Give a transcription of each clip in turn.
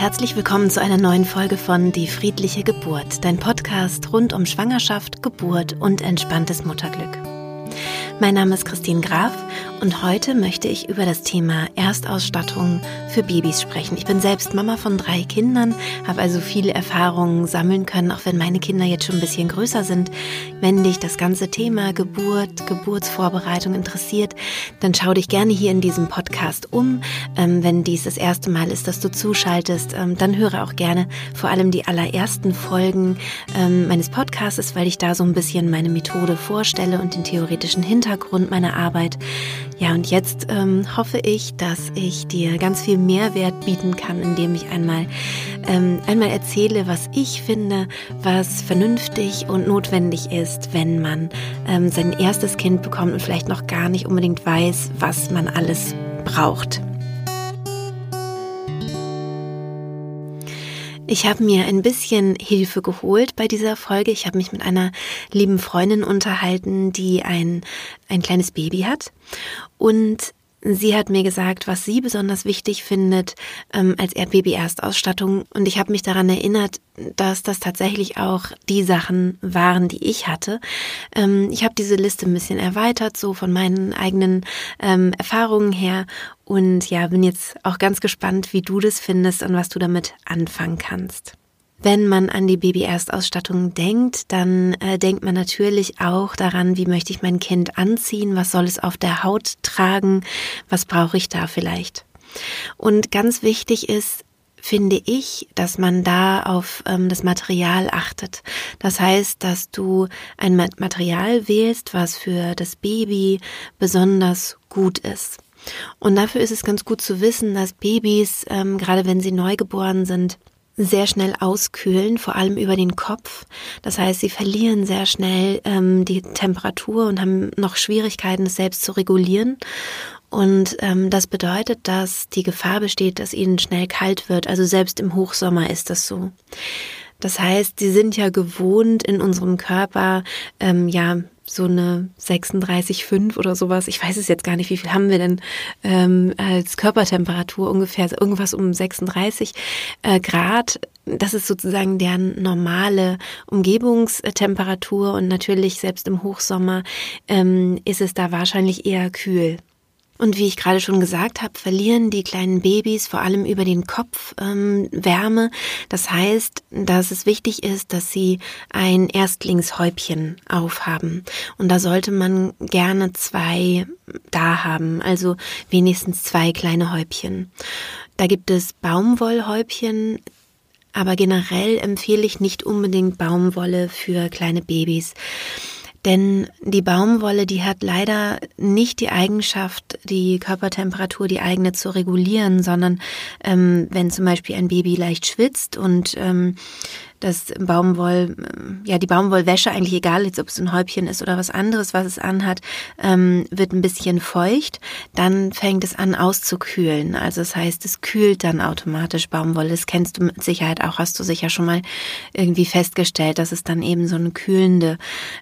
herzlich willkommen zu einer neuen Folge von Die friedliche Geburt, dein Podcast rund um Schwangerschaft, Geburt und entspanntes Mutterglück. Mein Name ist Christine Graf und heute möchte ich über das Thema Erstausstattung für Babys sprechen. Ich bin selbst Mama von drei Kindern, habe also viele Erfahrungen sammeln können, auch wenn meine Kinder jetzt schon ein bisschen größer sind. Wenn dich das ganze Thema Geburt, Geburtsvorbereitung interessiert, dann schau dich gerne hier in diesem Podcast um. Ähm, wenn dies das erste Mal ist, dass du zuschaltest, ähm, dann höre auch gerne vor allem die allerersten Folgen ähm, meines Podcasts, weil ich da so ein bisschen meine Methode vorstelle und den theoretischen Hintergrund meiner Arbeit. Ja, und jetzt ähm, hoffe ich, dass ich dir ganz viel Mehrwert bieten kann, indem ich einmal, ähm, einmal erzähle, was ich finde, was vernünftig und notwendig ist, wenn man ähm, sein erstes Kind bekommt und vielleicht noch gar nicht unbedingt weiß, was man alles braucht. Ich habe mir ein bisschen Hilfe geholt bei dieser Folge. Ich habe mich mit einer lieben Freundin unterhalten, die ein, ein kleines Baby hat. Und Sie hat mir gesagt, was sie besonders wichtig findet ähm, als Baby-Erstausstattung. Und ich habe mich daran erinnert, dass das tatsächlich auch die Sachen waren, die ich hatte. Ähm, ich habe diese Liste ein bisschen erweitert, so von meinen eigenen ähm, Erfahrungen her. Und ja, bin jetzt auch ganz gespannt, wie du das findest und was du damit anfangen kannst. Wenn man an die Baby-Erstausstattung denkt, dann äh, denkt man natürlich auch daran, wie möchte ich mein Kind anziehen, was soll es auf der Haut tragen, was brauche ich da vielleicht. Und ganz wichtig ist, finde ich, dass man da auf ähm, das Material achtet. Das heißt, dass du ein Material wählst, was für das Baby besonders gut ist. Und dafür ist es ganz gut zu wissen, dass Babys, ähm, gerade wenn sie neugeboren sind, sehr schnell auskühlen, vor allem über den Kopf. Das heißt, sie verlieren sehr schnell ähm, die Temperatur und haben noch Schwierigkeiten, es selbst zu regulieren. Und ähm, das bedeutet, dass die Gefahr besteht, dass ihnen schnell kalt wird. Also selbst im Hochsommer ist das so. Das heißt, sie sind ja gewohnt in unserem Körper, ähm, ja, so eine 36,5 oder sowas. Ich weiß es jetzt gar nicht, wie viel haben wir denn ähm, als Körpertemperatur ungefähr, irgendwas um 36 äh, Grad. Das ist sozusagen deren normale Umgebungstemperatur und natürlich selbst im Hochsommer ähm, ist es da wahrscheinlich eher kühl. Und wie ich gerade schon gesagt habe, verlieren die kleinen Babys vor allem über den Kopf ähm, Wärme. Das heißt, dass es wichtig ist, dass sie ein Erstlingshäubchen aufhaben. Und da sollte man gerne zwei da haben, also wenigstens zwei kleine Häubchen. Da gibt es Baumwollhäubchen, aber generell empfehle ich nicht unbedingt Baumwolle für kleine Babys. Denn die Baumwolle, die hat leider nicht die Eigenschaft, die Körpertemperatur, die eigene zu regulieren, sondern ähm, wenn zum Beispiel ein Baby leicht schwitzt und ähm, das Baumwoll, ja, die Baumwollwäsche, eigentlich egal jetzt, ob es ein Häubchen ist oder was anderes, was es anhat, ähm, wird ein bisschen feucht, dann fängt es an auszukühlen. Also das heißt, es kühlt dann automatisch Baumwolle. Das kennst du mit Sicherheit auch, hast du sicher schon mal irgendwie festgestellt, dass es dann eben so eine kühlende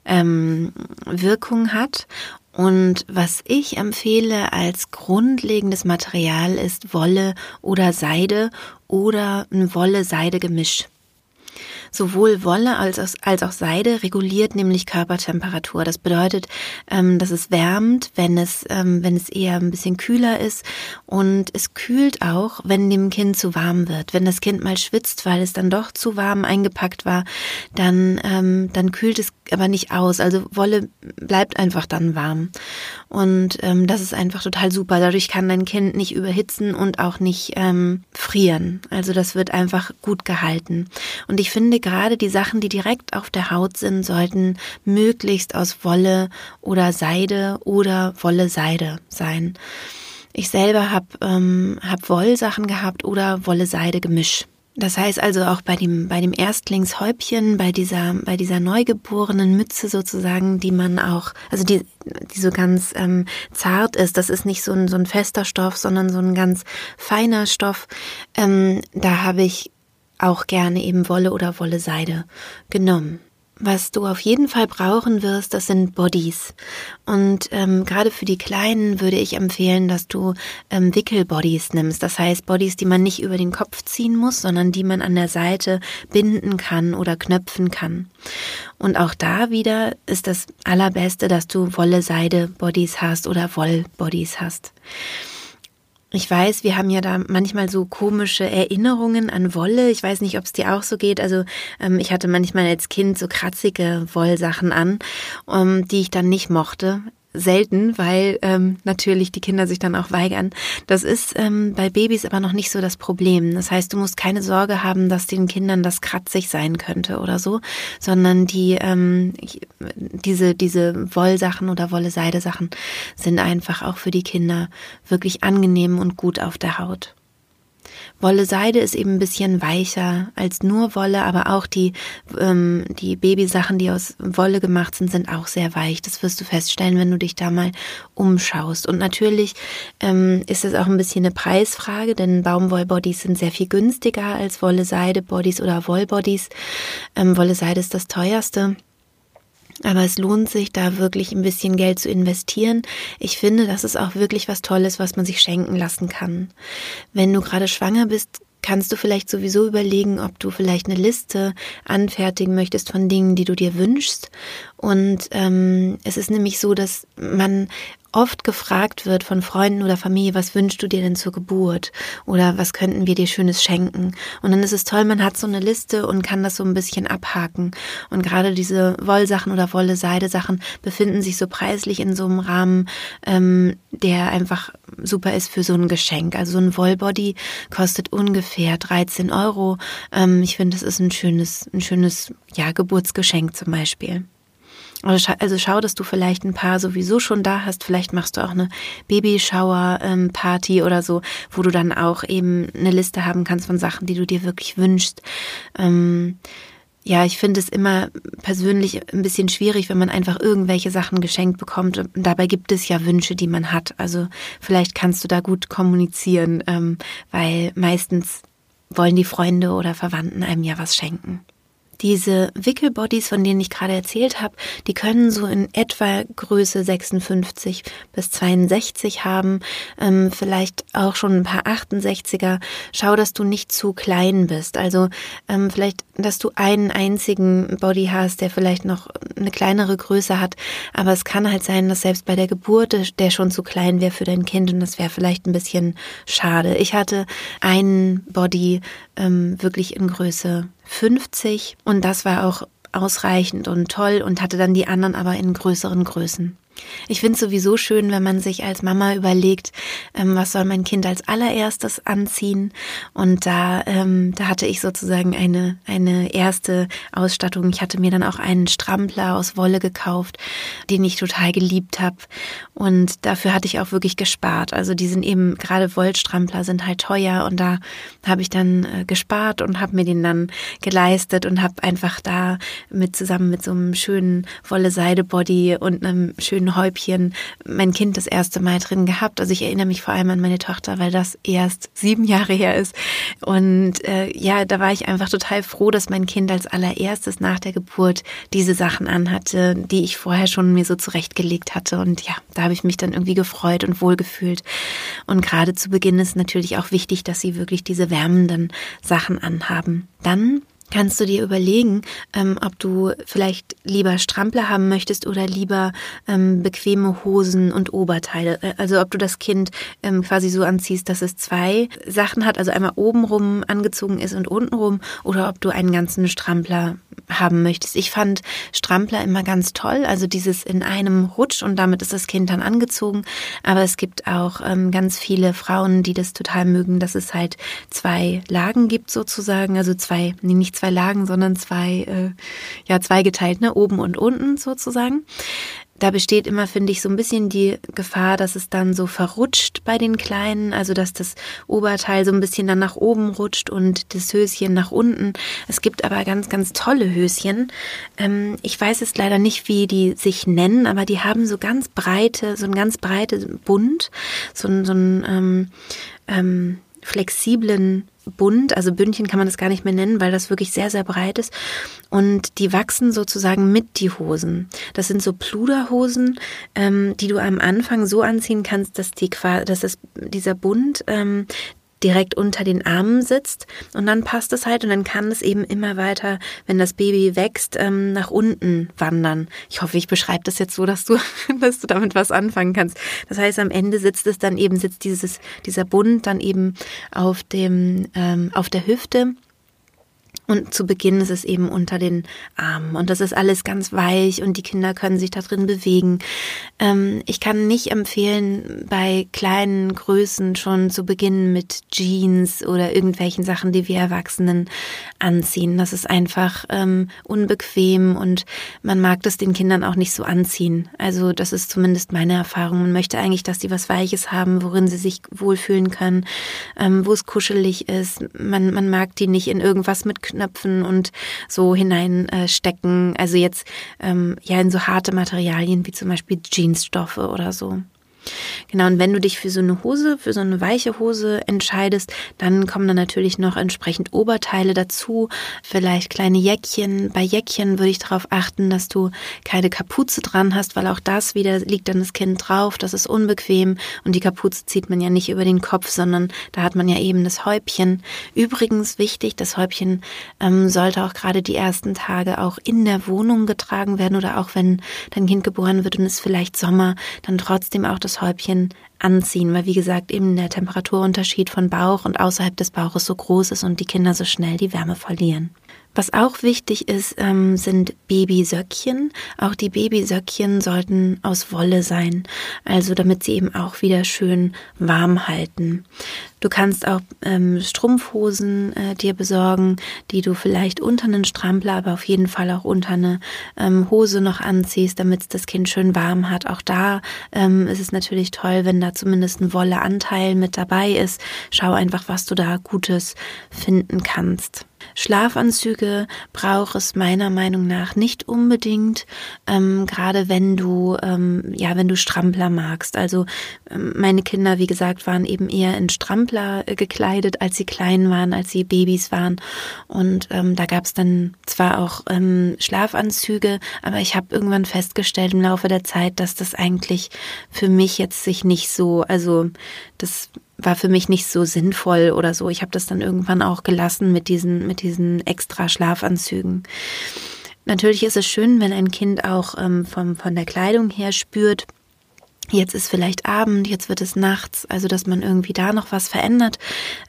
ähm, Wirkung hat. Und was ich empfehle als grundlegendes Material ist Wolle oder Seide oder ein Wolle-Seide-Gemisch. Sowohl Wolle als auch, als auch Seide reguliert nämlich Körpertemperatur. Das bedeutet, ähm, dass es wärmt, wenn es, ähm, wenn es eher ein bisschen kühler ist. Und es kühlt auch, wenn dem Kind zu warm wird. Wenn das Kind mal schwitzt, weil es dann doch zu warm eingepackt war, dann, ähm, dann kühlt es aber nicht aus. Also Wolle bleibt einfach dann warm. Und ähm, das ist einfach total super. Dadurch kann dein Kind nicht überhitzen und auch nicht ähm, frieren. Also das wird einfach gut gehalten. Und ich finde gerade die Sachen, die direkt auf der Haut sind, sollten möglichst aus Wolle oder Seide oder Wolle-Seide sein. Ich selber habe ähm, hab Wollsachen gehabt oder Wolle-Seide-Gemisch. Das heißt also auch bei dem, bei dem Erstlingshäubchen, bei dieser, bei dieser neugeborenen Mütze sozusagen, die man auch, also die, die so ganz ähm, zart ist, das ist nicht so ein, so ein fester Stoff, sondern so ein ganz feiner Stoff. Ähm, da habe ich auch gerne eben Wolle oder Wolle Seide genommen. Was du auf jeden Fall brauchen wirst, das sind Bodies. Und ähm, gerade für die Kleinen würde ich empfehlen, dass du ähm, Wickelbodies nimmst. Das heißt Bodies, die man nicht über den Kopf ziehen muss, sondern die man an der Seite binden kann oder knöpfen kann. Und auch da wieder ist das Allerbeste, dass du Wolle-Seide-Bodies hast oder Woll-Bodies hast. Ich weiß, wir haben ja da manchmal so komische Erinnerungen an Wolle. Ich weiß nicht, ob es dir auch so geht. Also ähm, ich hatte manchmal als Kind so kratzige Wollsachen an, um, die ich dann nicht mochte selten, weil ähm, natürlich die Kinder sich dann auch weigern. Das ist ähm, bei Babys aber noch nicht so das Problem. Das heißt, du musst keine Sorge haben, dass den Kindern das kratzig sein könnte oder so, sondern die ähm, diese diese Wollsachen oder Wolle-Seide-Sachen sind einfach auch für die Kinder wirklich angenehm und gut auf der Haut. Wolle-Seide ist eben ein bisschen weicher als nur Wolle, aber auch die, ähm, die Babysachen, die aus Wolle gemacht sind, sind auch sehr weich. Das wirst du feststellen, wenn du dich da mal umschaust. Und natürlich ähm, ist es auch ein bisschen eine Preisfrage, denn Baumwollbodies sind sehr viel günstiger als Wolle-Seide-Bodies oder Wollbodies. Ähm, Wolle-Seide ist das teuerste. Aber es lohnt sich, da wirklich ein bisschen Geld zu investieren. Ich finde, das ist auch wirklich was Tolles, was man sich schenken lassen kann. Wenn du gerade schwanger bist, kannst du vielleicht sowieso überlegen, ob du vielleicht eine Liste anfertigen möchtest von Dingen, die du dir wünschst. Und ähm, es ist nämlich so, dass man oft gefragt wird von Freunden oder Familie, was wünschst du dir denn zur Geburt? Oder was könnten wir dir Schönes schenken? Und dann ist es toll, man hat so eine Liste und kann das so ein bisschen abhaken. Und gerade diese Wollsachen oder Wolle-Seide-Sachen befinden sich so preislich in so einem Rahmen, ähm, der einfach super ist für so ein Geschenk. Also so ein Wollbody kostet ungefähr 13 Euro. Ähm, ich finde, das ist ein schönes, ein schönes, ja, Geburtsgeschenk zum Beispiel. Also schau, dass du vielleicht ein paar sowieso schon da hast. Vielleicht machst du auch eine Babyshower-Party oder so, wo du dann auch eben eine Liste haben kannst von Sachen, die du dir wirklich wünschst. Ähm, ja, ich finde es immer persönlich ein bisschen schwierig, wenn man einfach irgendwelche Sachen geschenkt bekommt. Dabei gibt es ja Wünsche, die man hat. Also vielleicht kannst du da gut kommunizieren, ähm, weil meistens wollen die Freunde oder Verwandten einem ja was schenken. Diese Wickelbodies, von denen ich gerade erzählt habe, die können so in etwa Größe 56 bis 62 haben, ähm, vielleicht auch schon ein paar 68er. Schau, dass du nicht zu klein bist. Also ähm, vielleicht, dass du einen einzigen Body hast, der vielleicht noch eine kleinere Größe hat. Aber es kann halt sein, dass selbst bei der Geburt der schon zu klein wäre für dein Kind und das wäre vielleicht ein bisschen schade. Ich hatte einen Body ähm, wirklich in Größe 50 und das war auch ausreichend und toll und hatte dann die anderen aber in größeren Größen. Ich finde es sowieso schön, wenn man sich als Mama überlegt, ähm, was soll mein Kind als allererstes anziehen. Und da, ähm, da hatte ich sozusagen eine, eine erste Ausstattung. Ich hatte mir dann auch einen Strampler aus Wolle gekauft, den ich total geliebt habe. Und dafür hatte ich auch wirklich gespart. Also die sind eben, gerade Wollstrampler sind halt teuer. Und da habe ich dann äh, gespart und habe mir den dann geleistet und habe einfach da mit zusammen mit so einem schönen Wolle-Seide-Body und einem schönen Häubchen mein Kind das erste Mal drin gehabt. Also ich erinnere mich vor allem an meine Tochter, weil das erst sieben Jahre her ist. Und äh, ja, da war ich einfach total froh, dass mein Kind als allererstes nach der Geburt diese Sachen anhatte, die ich vorher schon mir so zurechtgelegt hatte. Und ja, da habe ich mich dann irgendwie gefreut und wohlgefühlt. Und gerade zu Beginn ist natürlich auch wichtig, dass sie wirklich diese wärmenden Sachen anhaben. Dann kannst du dir überlegen, ähm, ob du vielleicht lieber Strampler haben möchtest oder lieber ähm, bequeme Hosen und Oberteile. Äh, also ob du das Kind ähm, quasi so anziehst, dass es zwei Sachen hat, also einmal obenrum angezogen ist und untenrum, oder ob du einen ganzen Strampler haben möchtest. Ich fand Strampler immer ganz toll, also dieses in einem Rutsch und damit ist das Kind dann angezogen. Aber es gibt auch ähm, ganz viele Frauen, die das total mögen, dass es halt zwei Lagen gibt sozusagen, also zwei, nee, nicht zwei Lagen, sondern zwei, äh, ja, zweigeteilt, ne, oben und unten sozusagen da besteht immer, finde ich, so ein bisschen die Gefahr, dass es dann so verrutscht bei den Kleinen, also dass das Oberteil so ein bisschen dann nach oben rutscht und das Höschen nach unten. Es gibt aber ganz, ganz tolle Höschen. Ähm, ich weiß jetzt leider nicht, wie die sich nennen, aber die haben so ganz breite, so ein ganz breites Bund, so so ein ähm, ähm, flexiblen Bund, also Bündchen kann man das gar nicht mehr nennen, weil das wirklich sehr, sehr breit ist. Und die wachsen sozusagen mit die Hosen. Das sind so Pluderhosen, ähm, die du am Anfang so anziehen kannst, dass die dass das, dieser Bund ähm, direkt unter den Armen sitzt und dann passt es halt und dann kann es eben immer weiter, wenn das Baby wächst, ähm, nach unten wandern. Ich hoffe, ich beschreibe das jetzt so, dass du, dass du damit was anfangen kannst. Das heißt, am Ende sitzt es dann eben, sitzt dieses, dieser Bund dann eben auf dem, ähm, auf der Hüfte und zu Beginn ist es eben unter den Armen und das ist alles ganz weich und die Kinder können sich da drin bewegen. Ähm, ich kann nicht empfehlen, bei kleinen Größen schon zu beginnen mit Jeans oder irgendwelchen Sachen, die wir Erwachsenen anziehen. Das ist einfach ähm, unbequem und man mag das den Kindern auch nicht so anziehen. Also das ist zumindest meine Erfahrung. Man möchte eigentlich, dass die was Weiches haben, worin sie sich wohlfühlen können, ähm, wo es kuschelig ist. Man, man mag die nicht in irgendwas mit Knöpfen und so hineinstecken. Äh, also jetzt ähm, ja in so harte Materialien wie zum Beispiel Jeansstoffe oder so. Genau, und wenn du dich für so eine Hose, für so eine weiche Hose entscheidest, dann kommen dann natürlich noch entsprechend Oberteile dazu, vielleicht kleine Jäckchen. Bei Jäckchen würde ich darauf achten, dass du keine Kapuze dran hast, weil auch das wieder liegt dann das Kind drauf, das ist unbequem und die Kapuze zieht man ja nicht über den Kopf, sondern da hat man ja eben das Häubchen. Übrigens wichtig, das Häubchen ähm, sollte auch gerade die ersten Tage auch in der Wohnung getragen werden oder auch wenn dein Kind geboren wird und es vielleicht Sommer, dann trotzdem auch das Häubchen anziehen, weil wie gesagt eben der Temperaturunterschied von Bauch und außerhalb des Bauches so groß ist und die Kinder so schnell die Wärme verlieren. Was auch wichtig ist, ähm, sind Babysöckchen. Auch die Babysöckchen sollten aus Wolle sein, also damit sie eben auch wieder schön warm halten. Du kannst auch ähm, Strumpfhosen äh, dir besorgen, die du vielleicht unter einen Strampler, aber auf jeden Fall auch unter eine ähm, Hose noch anziehst, damit das Kind schön warm hat. Auch da ähm, ist es natürlich toll, wenn da zumindest ein Wolleanteil mit dabei ist. Schau einfach, was du da Gutes finden kannst. Schlafanzüge braucht es meiner Meinung nach nicht unbedingt, ähm, gerade wenn du ähm, ja wenn du Strampler magst. Also ähm, meine Kinder, wie gesagt, waren eben eher in Strampler äh, gekleidet, als sie klein waren, als sie Babys waren. Und ähm, da gab es dann zwar auch ähm, Schlafanzüge, aber ich habe irgendwann festgestellt im Laufe der Zeit, dass das eigentlich für mich jetzt sich nicht so, also das war für mich nicht so sinnvoll oder so. Ich habe das dann irgendwann auch gelassen mit diesen, mit diesen extra Schlafanzügen. Natürlich ist es schön, wenn ein Kind auch ähm, vom, von der Kleidung her spürt, Jetzt ist vielleicht Abend, jetzt wird es nachts, also dass man irgendwie da noch was verändert.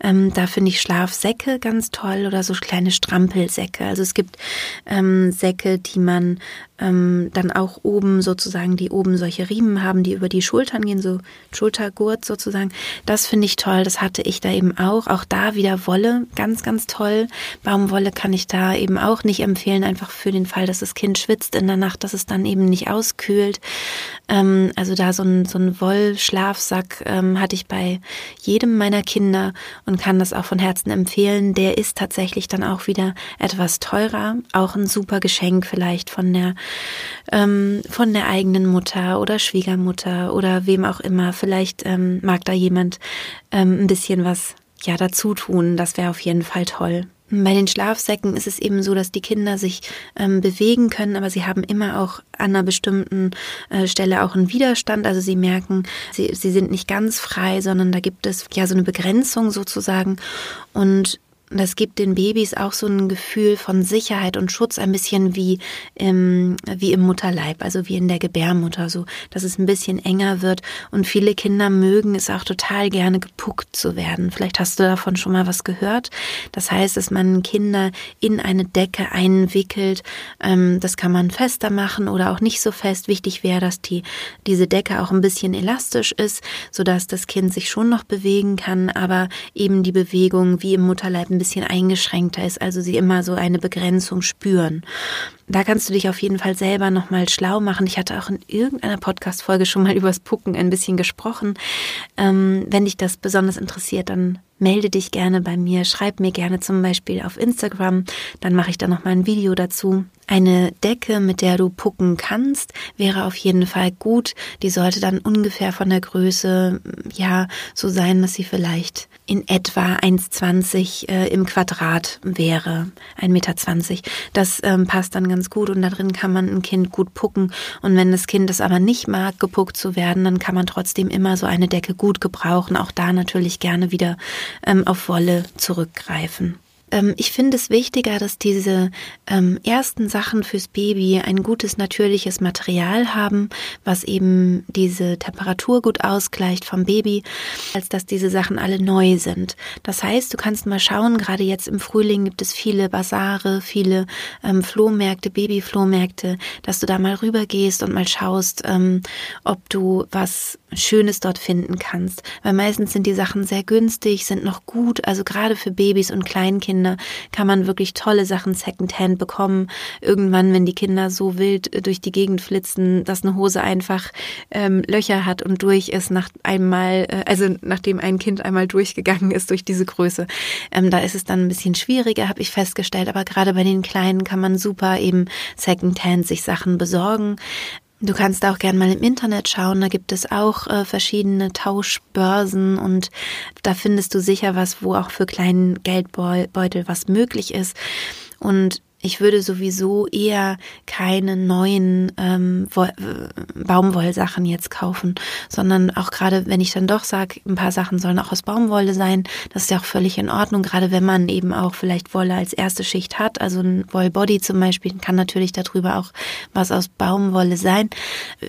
Ähm, da finde ich Schlafsäcke ganz toll oder so kleine Strampelsäcke. Also es gibt ähm, Säcke, die man ähm, dann auch oben sozusagen, die oben solche Riemen haben, die über die Schultern gehen, so Schultergurt sozusagen. Das finde ich toll. Das hatte ich da eben auch. Auch da wieder Wolle, ganz, ganz toll. Baumwolle kann ich da eben auch nicht empfehlen, einfach für den Fall, dass das Kind schwitzt in der Nacht, dass es dann eben nicht auskühlt. Ähm, also da so ein, so ein Wollschlafsack ähm, hatte ich bei jedem meiner Kinder und kann das auch von Herzen empfehlen. Der ist tatsächlich dann auch wieder etwas teurer. Auch ein super Geschenk vielleicht von der ähm, von der eigenen Mutter oder Schwiegermutter oder wem auch immer. Vielleicht ähm, mag da jemand ähm, ein bisschen was ja dazu tun. Das wäre auf jeden Fall toll. Bei den Schlafsäcken ist es eben so, dass die Kinder sich ähm, bewegen können, aber sie haben immer auch an einer bestimmten äh, Stelle auch einen Widerstand. Also sie merken, sie, sie sind nicht ganz frei, sondern da gibt es ja so eine Begrenzung sozusagen. Und das gibt den Babys auch so ein Gefühl von Sicherheit und Schutz, ein bisschen wie im, wie im Mutterleib, also wie in der Gebärmutter, so, dass es ein bisschen enger wird. Und viele Kinder mögen es auch total gerne gepuckt zu werden. Vielleicht hast du davon schon mal was gehört. Das heißt, dass man Kinder in eine Decke einwickelt. Ähm, das kann man fester machen oder auch nicht so fest. Wichtig wäre, dass die, diese Decke auch ein bisschen elastisch ist, sodass das Kind sich schon noch bewegen kann, aber eben die Bewegung wie im Mutterleib ein bisschen eingeschränkter ist, also sie immer so eine Begrenzung spüren. Da kannst du dich auf jeden Fall selber nochmal schlau machen. Ich hatte auch in irgendeiner Podcast-Folge schon mal übers Pucken ein bisschen gesprochen. Ähm, wenn dich das besonders interessiert, dann melde dich gerne bei mir, schreib mir gerne zum Beispiel auf Instagram, dann mache ich da nochmal ein Video dazu. Eine Decke, mit der du pucken kannst, wäre auf jeden Fall gut. Die sollte dann ungefähr von der Größe, ja, so sein, dass sie vielleicht in etwa 1,20 äh, im Quadrat wäre, 1,20 Meter. Das ähm, passt dann ganz gut und da drin kann man ein Kind gut pucken. Und wenn das Kind es aber nicht mag, gepuckt zu werden, dann kann man trotzdem immer so eine Decke gut gebrauchen. Auch da natürlich gerne wieder ähm, auf Wolle zurückgreifen. Ähm, ich finde es wichtiger, dass diese ähm, ersten Sachen fürs Baby ein gutes natürliches Material haben, was eben diese Temperatur gut ausgleicht vom Baby, als dass diese Sachen alle neu sind. Das heißt, du kannst mal schauen, gerade jetzt im Frühling gibt es viele Basare, viele ähm, Flohmärkte, Babyflohmärkte, dass du da mal rübergehst und mal schaust, ähm, ob du was Schönes dort finden kannst. Weil meistens sind die Sachen sehr günstig, sind noch gut, also gerade für Babys und Kleinkinder Kinder kann man wirklich tolle Sachen secondhand bekommen. Irgendwann, wenn die Kinder so wild äh, durch die Gegend flitzen, dass eine Hose einfach ähm, Löcher hat und durch ist nach einmal, äh, also nachdem ein Kind einmal durchgegangen ist durch diese Größe. Ähm, da ist es dann ein bisschen schwieriger, habe ich festgestellt. Aber gerade bei den Kleinen kann man super eben secondhand sich Sachen besorgen. Du kannst auch gern mal im Internet schauen, da gibt es auch äh, verschiedene Tauschbörsen und da findest du sicher was, wo auch für kleinen Geldbeutel was möglich ist. Und ich würde sowieso eher keine neuen ähm, Baumwollsachen jetzt kaufen, sondern auch gerade, wenn ich dann doch sage, ein paar Sachen sollen auch aus Baumwolle sein, das ist ja auch völlig in Ordnung, gerade wenn man eben auch vielleicht Wolle als erste Schicht hat, also ein Wollbody zum Beispiel, kann natürlich darüber auch was aus Baumwolle sein.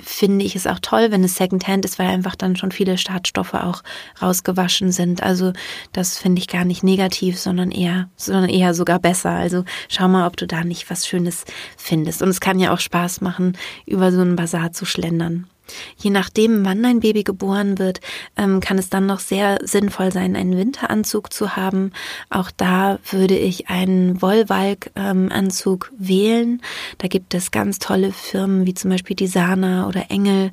Finde ich es auch toll, wenn es Secondhand ist, weil einfach dann schon viele Startstoffe auch rausgewaschen sind. Also das finde ich gar nicht negativ, sondern eher, sondern eher sogar besser. Also schau mal, ob du da nicht was Schönes findest. Und es kann ja auch Spaß machen, über so einen Bazar zu schlendern. Je nachdem, wann ein Baby geboren wird, ähm, kann es dann noch sehr sinnvoll sein, einen Winteranzug zu haben. Auch da würde ich einen Wollwalk-Anzug wählen. Da gibt es ganz tolle Firmen wie zum Beispiel die Sana oder Engel,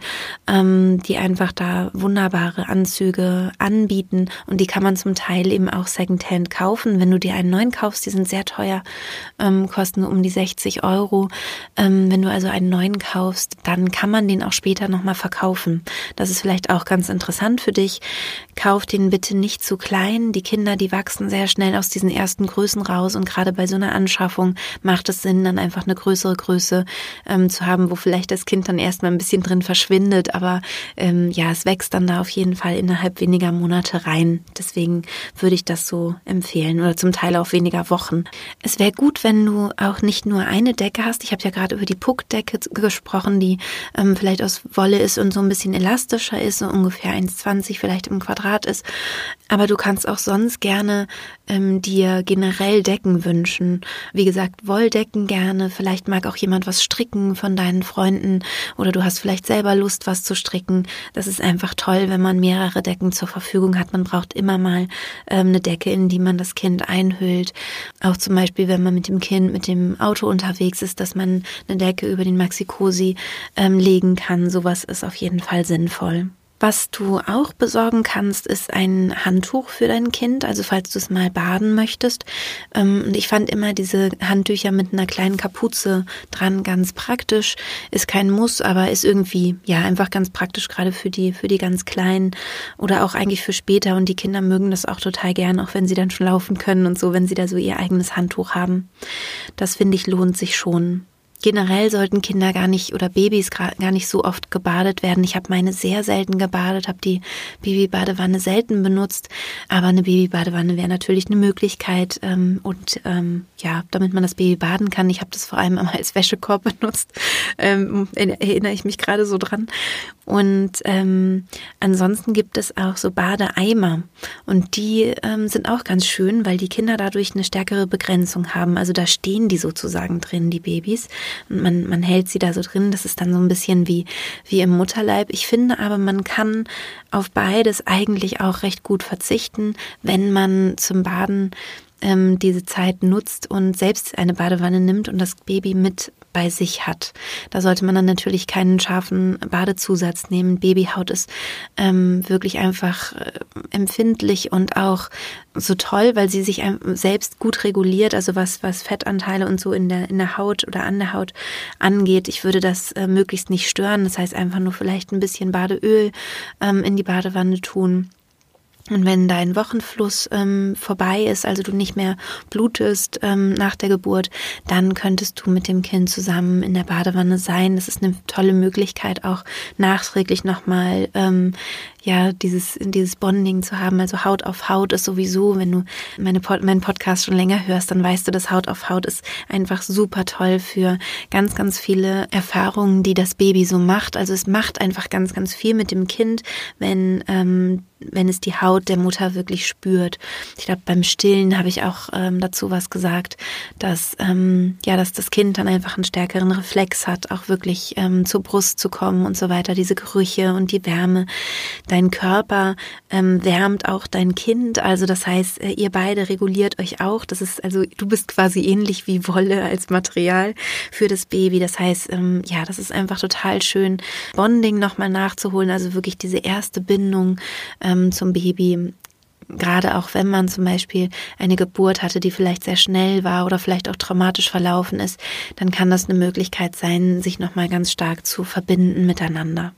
ähm, die einfach da wunderbare Anzüge anbieten und die kann man zum Teil eben auch Secondhand kaufen. Wenn du dir einen neuen kaufst, die sind sehr teuer, ähm, kosten um die 60 Euro. wenn du also einen neuen kaufst, dann kann man den auch später noch mal verkaufen. Das ist vielleicht auch ganz interessant für dich. Kauf den bitte nicht zu klein. Die Kinder, die wachsen sehr schnell aus diesen ersten Größen raus und gerade bei so einer Anschaffung macht es Sinn, dann einfach eine größere Größe ähm, zu haben, wo vielleicht das Kind dann erstmal ein bisschen drin verschwindet, aber ähm, ja, es wächst dann da auf jeden Fall innerhalb weniger Monate rein. Deswegen würde ich das so empfehlen oder zum Teil auch weniger Wochen. Es wäre gut, wenn du auch nicht nur eine Decke hast. Ich habe ja gerade über die Puckdecke gesprochen, die ähm, vielleicht aus Wolle Wolle ist und so ein bisschen elastischer ist, so ungefähr 1,20 vielleicht im Quadrat ist. Aber du kannst auch sonst gerne ähm, dir generell Decken wünschen. Wie gesagt, Wolldecken gerne. Vielleicht mag auch jemand was stricken von deinen Freunden oder du hast vielleicht selber Lust, was zu stricken. Das ist einfach toll, wenn man mehrere Decken zur Verfügung hat. Man braucht immer mal ähm, eine Decke, in die man das Kind einhüllt. Auch zum Beispiel, wenn man mit dem Kind mit dem Auto unterwegs ist, dass man eine Decke über den Maxi-Cosi ähm, legen kann. Sowas ist auf jeden Fall sinnvoll. Was du auch besorgen kannst, ist ein Handtuch für dein Kind, also falls du es mal baden möchtest. Ähm, und ich fand immer diese Handtücher mit einer kleinen Kapuze dran ganz praktisch. Ist kein Muss, aber ist irgendwie, ja, einfach ganz praktisch, gerade für die, für die ganz Kleinen oder auch eigentlich für später. Und die Kinder mögen das auch total gern, auch wenn sie dann schon laufen können und so, wenn sie da so ihr eigenes Handtuch haben. Das finde ich lohnt sich schon. Generell sollten Kinder gar nicht oder Babys gar nicht so oft gebadet werden. Ich habe meine sehr selten gebadet, habe die Babybadewanne selten benutzt, aber eine Babybadewanne wäre natürlich eine Möglichkeit ähm, und ähm, ja, damit man das Baby baden kann. Ich habe das vor allem als Wäschekorb benutzt, ähm, erinnere ich mich gerade so dran. Und ähm, ansonsten gibt es auch so Badeeimer und die ähm, sind auch ganz schön, weil die Kinder dadurch eine stärkere Begrenzung haben. Also da stehen die sozusagen drin, die Babys. Und man, man hält sie da so drin. Das ist dann so ein bisschen wie, wie im Mutterleib. Ich finde aber, man kann auf beides eigentlich auch recht gut verzichten, wenn man zum Baden ähm, diese Zeit nutzt und selbst eine Badewanne nimmt und das Baby mit bei sich hat. Da sollte man dann natürlich keinen scharfen Badezusatz nehmen. Babyhaut ist ähm, wirklich einfach äh, empfindlich und auch so toll, weil sie sich selbst gut reguliert, also was, was Fettanteile und so in der, in der Haut oder an der Haut angeht. Ich würde das äh, möglichst nicht stören. Das heißt einfach nur vielleicht ein bisschen Badeöl ähm, in die Badewanne tun Und wenn dein Wochenfluss ähm, vorbei ist, also du nicht mehr blutest ähm, nach der Geburt, dann könntest du mit dem Kind zusammen in der Badewanne sein. Das ist eine tolle Möglichkeit, auch nachträglich nochmal ähm, ja, dieses, dieses Bonding zu haben. Also Haut auf Haut ist sowieso, wenn du meine meinen Podcast schon länger hörst, dann weißt du, dass Haut auf Haut ist einfach super toll für ganz, ganz viele Erfahrungen, die das Baby so macht. Also es macht einfach ganz, ganz viel mit dem Kind, wenn ähm, wenn es die Haut der Mutter wirklich spürt. Ich glaube, beim Stillen habe ich auch ähm, dazu was gesagt, dass ähm, ja, dass das Kind dann einfach einen stärkeren Reflex hat, auch wirklich ähm, zur Brust zu kommen und so weiter. Diese Gerüche und die Wärme. Dein Körper ähm, wärmt auch dein Kind. Also das heißt, äh, ihr beide reguliert euch auch. Das ist also du bist quasi ähnlich wie Wolle als Material für das Baby. Das heißt, ähm, ja, das ist einfach total schön, Bonding nochmal nachzuholen. Also wirklich diese erste Bindung ähm, zum Baby gerade auch wenn man zum Beispiel eine Geburt hatte, die vielleicht sehr schnell war oder vielleicht auch traumatisch verlaufen ist, dann kann das eine Möglichkeit sein, sich nochmal ganz stark zu verbinden miteinander.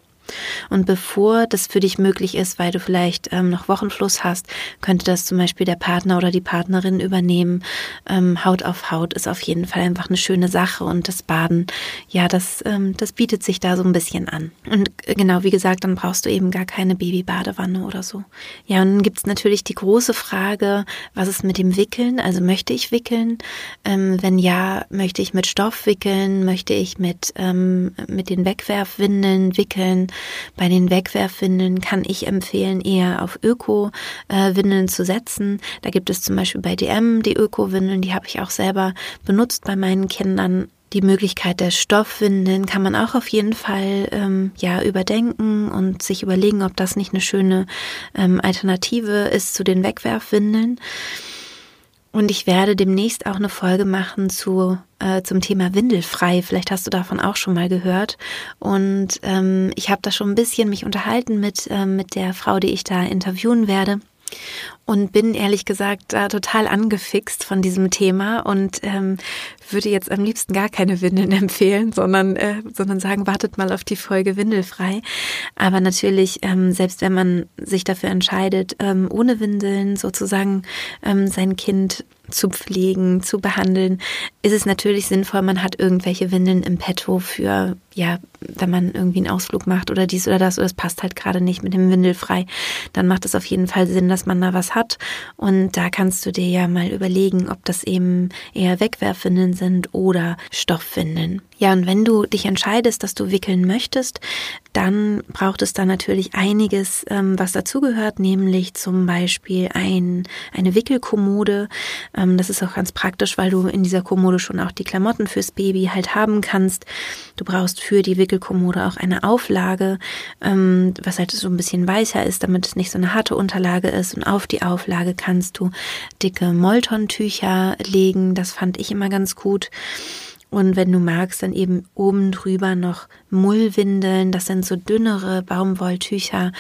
Und bevor das für dich möglich ist, weil du vielleicht ähm, noch Wochenfluss hast, könnte das zum Beispiel der Partner oder die Partnerin übernehmen. Ähm, Haut auf Haut ist auf jeden Fall einfach eine schöne Sache und das Baden, ja, das, ähm, das bietet sich da so ein bisschen an. Und äh, genau, wie gesagt, dann brauchst du eben gar keine Babybadewanne oder so. Ja, und dann gibt es natürlich die große Frage, was ist mit dem Wickeln? Also möchte ich wickeln? Ähm, wenn ja, möchte ich mit Stoff wickeln? Möchte ich mit, ähm, mit den Wegwerfwindeln wickeln? Bei den Wegwerfwindeln kann ich empfehlen, eher auf Öko-Windeln zu setzen. Da gibt es zum Beispiel bei DM die Öko-Windeln, die habe ich auch selber benutzt bei meinen Kindern. Die Möglichkeit der Stoffwindeln kann man auch auf jeden Fall ähm, ja überdenken und sich überlegen, ob das nicht eine schöne ähm, Alternative ist zu den Wegwerfwindeln. Und ich werde demnächst auch eine Folge machen zu, äh, zum Thema Windelfrei. Vielleicht hast du davon auch schon mal gehört. Und ähm, ich habe da schon ein bisschen mich unterhalten mit, äh, mit der Frau, die ich da interviewen werde und bin ehrlich gesagt da total angefixt von diesem Thema und ähm, würde jetzt am liebsten gar keine Windeln empfehlen, sondern, äh, sondern sagen, wartet mal auf die Folge Windelfrei. Aber natürlich, ähm, selbst wenn man sich dafür entscheidet, ähm, ohne Windeln sozusagen ähm, sein Kind zu pflegen, zu behandeln, ist es natürlich sinnvoll, man hat irgendwelche Windeln im Petto für, ja, wenn man irgendwie einen Ausflug macht oder dies oder das oder es passt halt gerade nicht mit dem Windelfrei, dann macht es auf jeden Fall Sinn, dass man da was hat. Und da kannst du dir ja mal überlegen, ob das eben eher Wegwerfwindeln sind oder Stoffwindeln. Ja, und wenn du dich entscheidest, dass du wickeln möchtest, dann braucht es da natürlich einiges, ähm, was dazugehört, nämlich zum Beispiel ein, eine Wickelkommode. Ähm, das ist auch ganz praktisch, weil du in dieser Kommode schon auch die Klamotten fürs Baby halt haben kannst. Du brauchst für die Wickelkommode auch eine Auflage, ähm, was halt so ein bisschen weicher ist, damit es nicht so eine harte Unterlage ist. Und auf die Auflage kannst du dicke Moltontücher legen. Das fand ich immer ganz gut. Und wenn du magst, dann eben oben drüber noch Mullwindeln. Das sind so dünnere Baumwolltücher,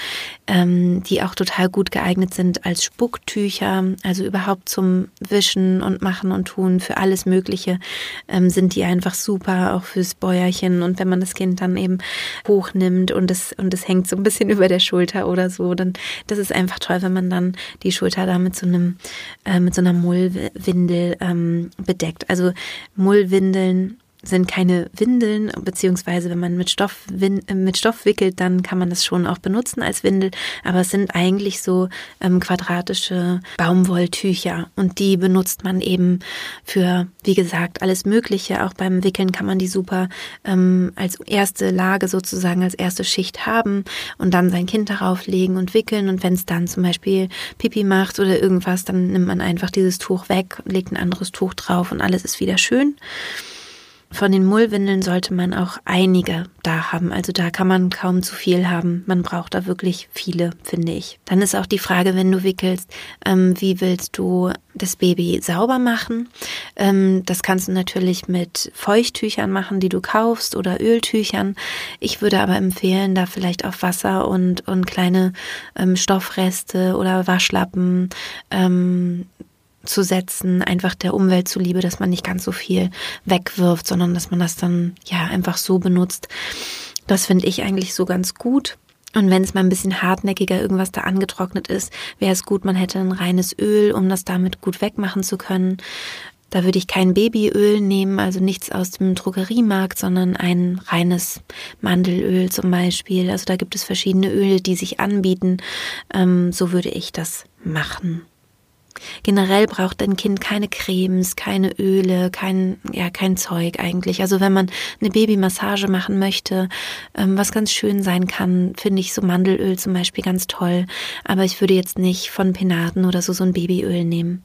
ähm, die auch total gut geeignet sind als Spucktücher. Also überhaupt zum Wischen und Machen und Tun für alles Mögliche ähm, sind die einfach super, auch fürs Bäuerchen. Und wenn man das Kind dann eben hochnimmt und es, und es hängt so ein bisschen über der Schulter oder so, dann das ist einfach toll, wenn man dann die Schulter da mit so einem, äh, mit so einer Mullwindel ähm, bedeckt. Also Mullwindeln sind keine Windeln, beziehungsweise wenn man mit Stoff, äh, mit Stoff wickelt, dann kann man das schon auch benutzen als Windel, aber es sind eigentlich so ähm, quadratische Baumwolltücher und die benutzt man eben für, wie gesagt, alles Mögliche. Auch beim Wickeln kann man die super ähm, als erste Lage sozusagen, als erste Schicht haben und dann sein Kind darauf legen und wickeln und wenn es dann zum Beispiel Pipi macht oder irgendwas, dann nimmt man einfach dieses Tuch weg, legt ein anderes Tuch drauf und alles ist wieder schön. Von den Mullwindeln sollte man auch einige da haben. Also da kann man kaum zu viel haben. Man braucht da wirklich viele, finde ich. Dann ist auch die Frage, wenn du wickelst, ähm, wie willst du das Baby sauber machen? Ähm, das kannst du natürlich mit Feuchttüchern machen, die du kaufst oder Öltüchern. Ich würde aber empfehlen, da vielleicht auf Wasser und, und kleine ähm, Stoffreste oder Waschlappen zu setzen, einfach der Umwelt zuliebe, dass man nicht ganz so viel wegwirft, sondern dass man das dann ja einfach so benutzt. Das finde ich eigentlich so ganz gut. Und wenn es mal ein bisschen hartnäckiger irgendwas da angetrocknet ist, wäre es gut, man hätte ein reines Öl, um das damit gut wegmachen zu können. Da würde ich kein Babyöl nehmen, also nichts aus dem Drogeriemarkt, sondern ein reines Mandelöl zum Beispiel. Also da gibt es verschiedene Öle, die sich anbieten. Ähm, so würde ich das machen. Generell braucht ein Kind keine Cremes, keine Öle, kein, ja, kein Zeug eigentlich. Also wenn man eine Babymassage machen möchte, ähm, was ganz schön sein kann, finde ich so Mandelöl zum Beispiel ganz toll. Aber ich würde jetzt nicht von Penaten oder so so ein Babyöl nehmen,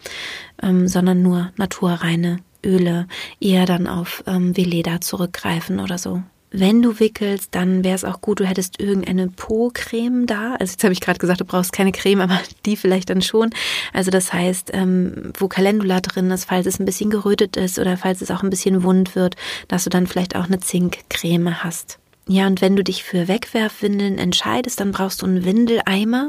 ähm, sondern nur naturreine Öle, eher dann auf ähm, Veleda zurückgreifen oder so. Wenn du wickelst, dann wäre es auch gut, du hättest irgendeine Po-Creme da. Also jetzt habe ich gerade gesagt, du brauchst keine Creme, aber die vielleicht dann schon. Also das heißt, ähm, wo Calendula drin ist, falls es ein bisschen gerötet ist oder falls es auch ein bisschen wund wird, dass du dann vielleicht auch eine Zinkcreme hast. Ja, und wenn du dich für Wegwerfwindeln entscheidest, dann brauchst du einen Windeleimer.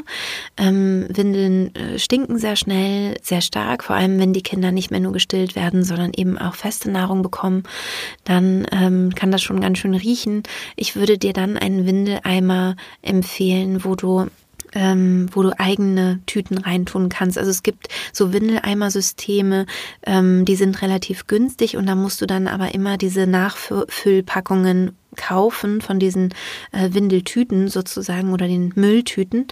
Ähm, Windeln äh, stinken sehr schnell, sehr stark, vor allem wenn die Kinder nicht mehr nur gestillt werden, sondern eben auch feste Nahrung bekommen. Dann ähm, kann das schon ganz schön riechen. Ich würde dir dann einen Windeleimer empfehlen, wo du ähm, wo du eigene Tüten reintun kannst. Also es gibt so Windeleimer-Systeme, ähm, die sind relativ günstig und da musst du dann aber immer diese Nachfüllpackungen kaufen von diesen äh, Windeltüten sozusagen oder den Mülltüten.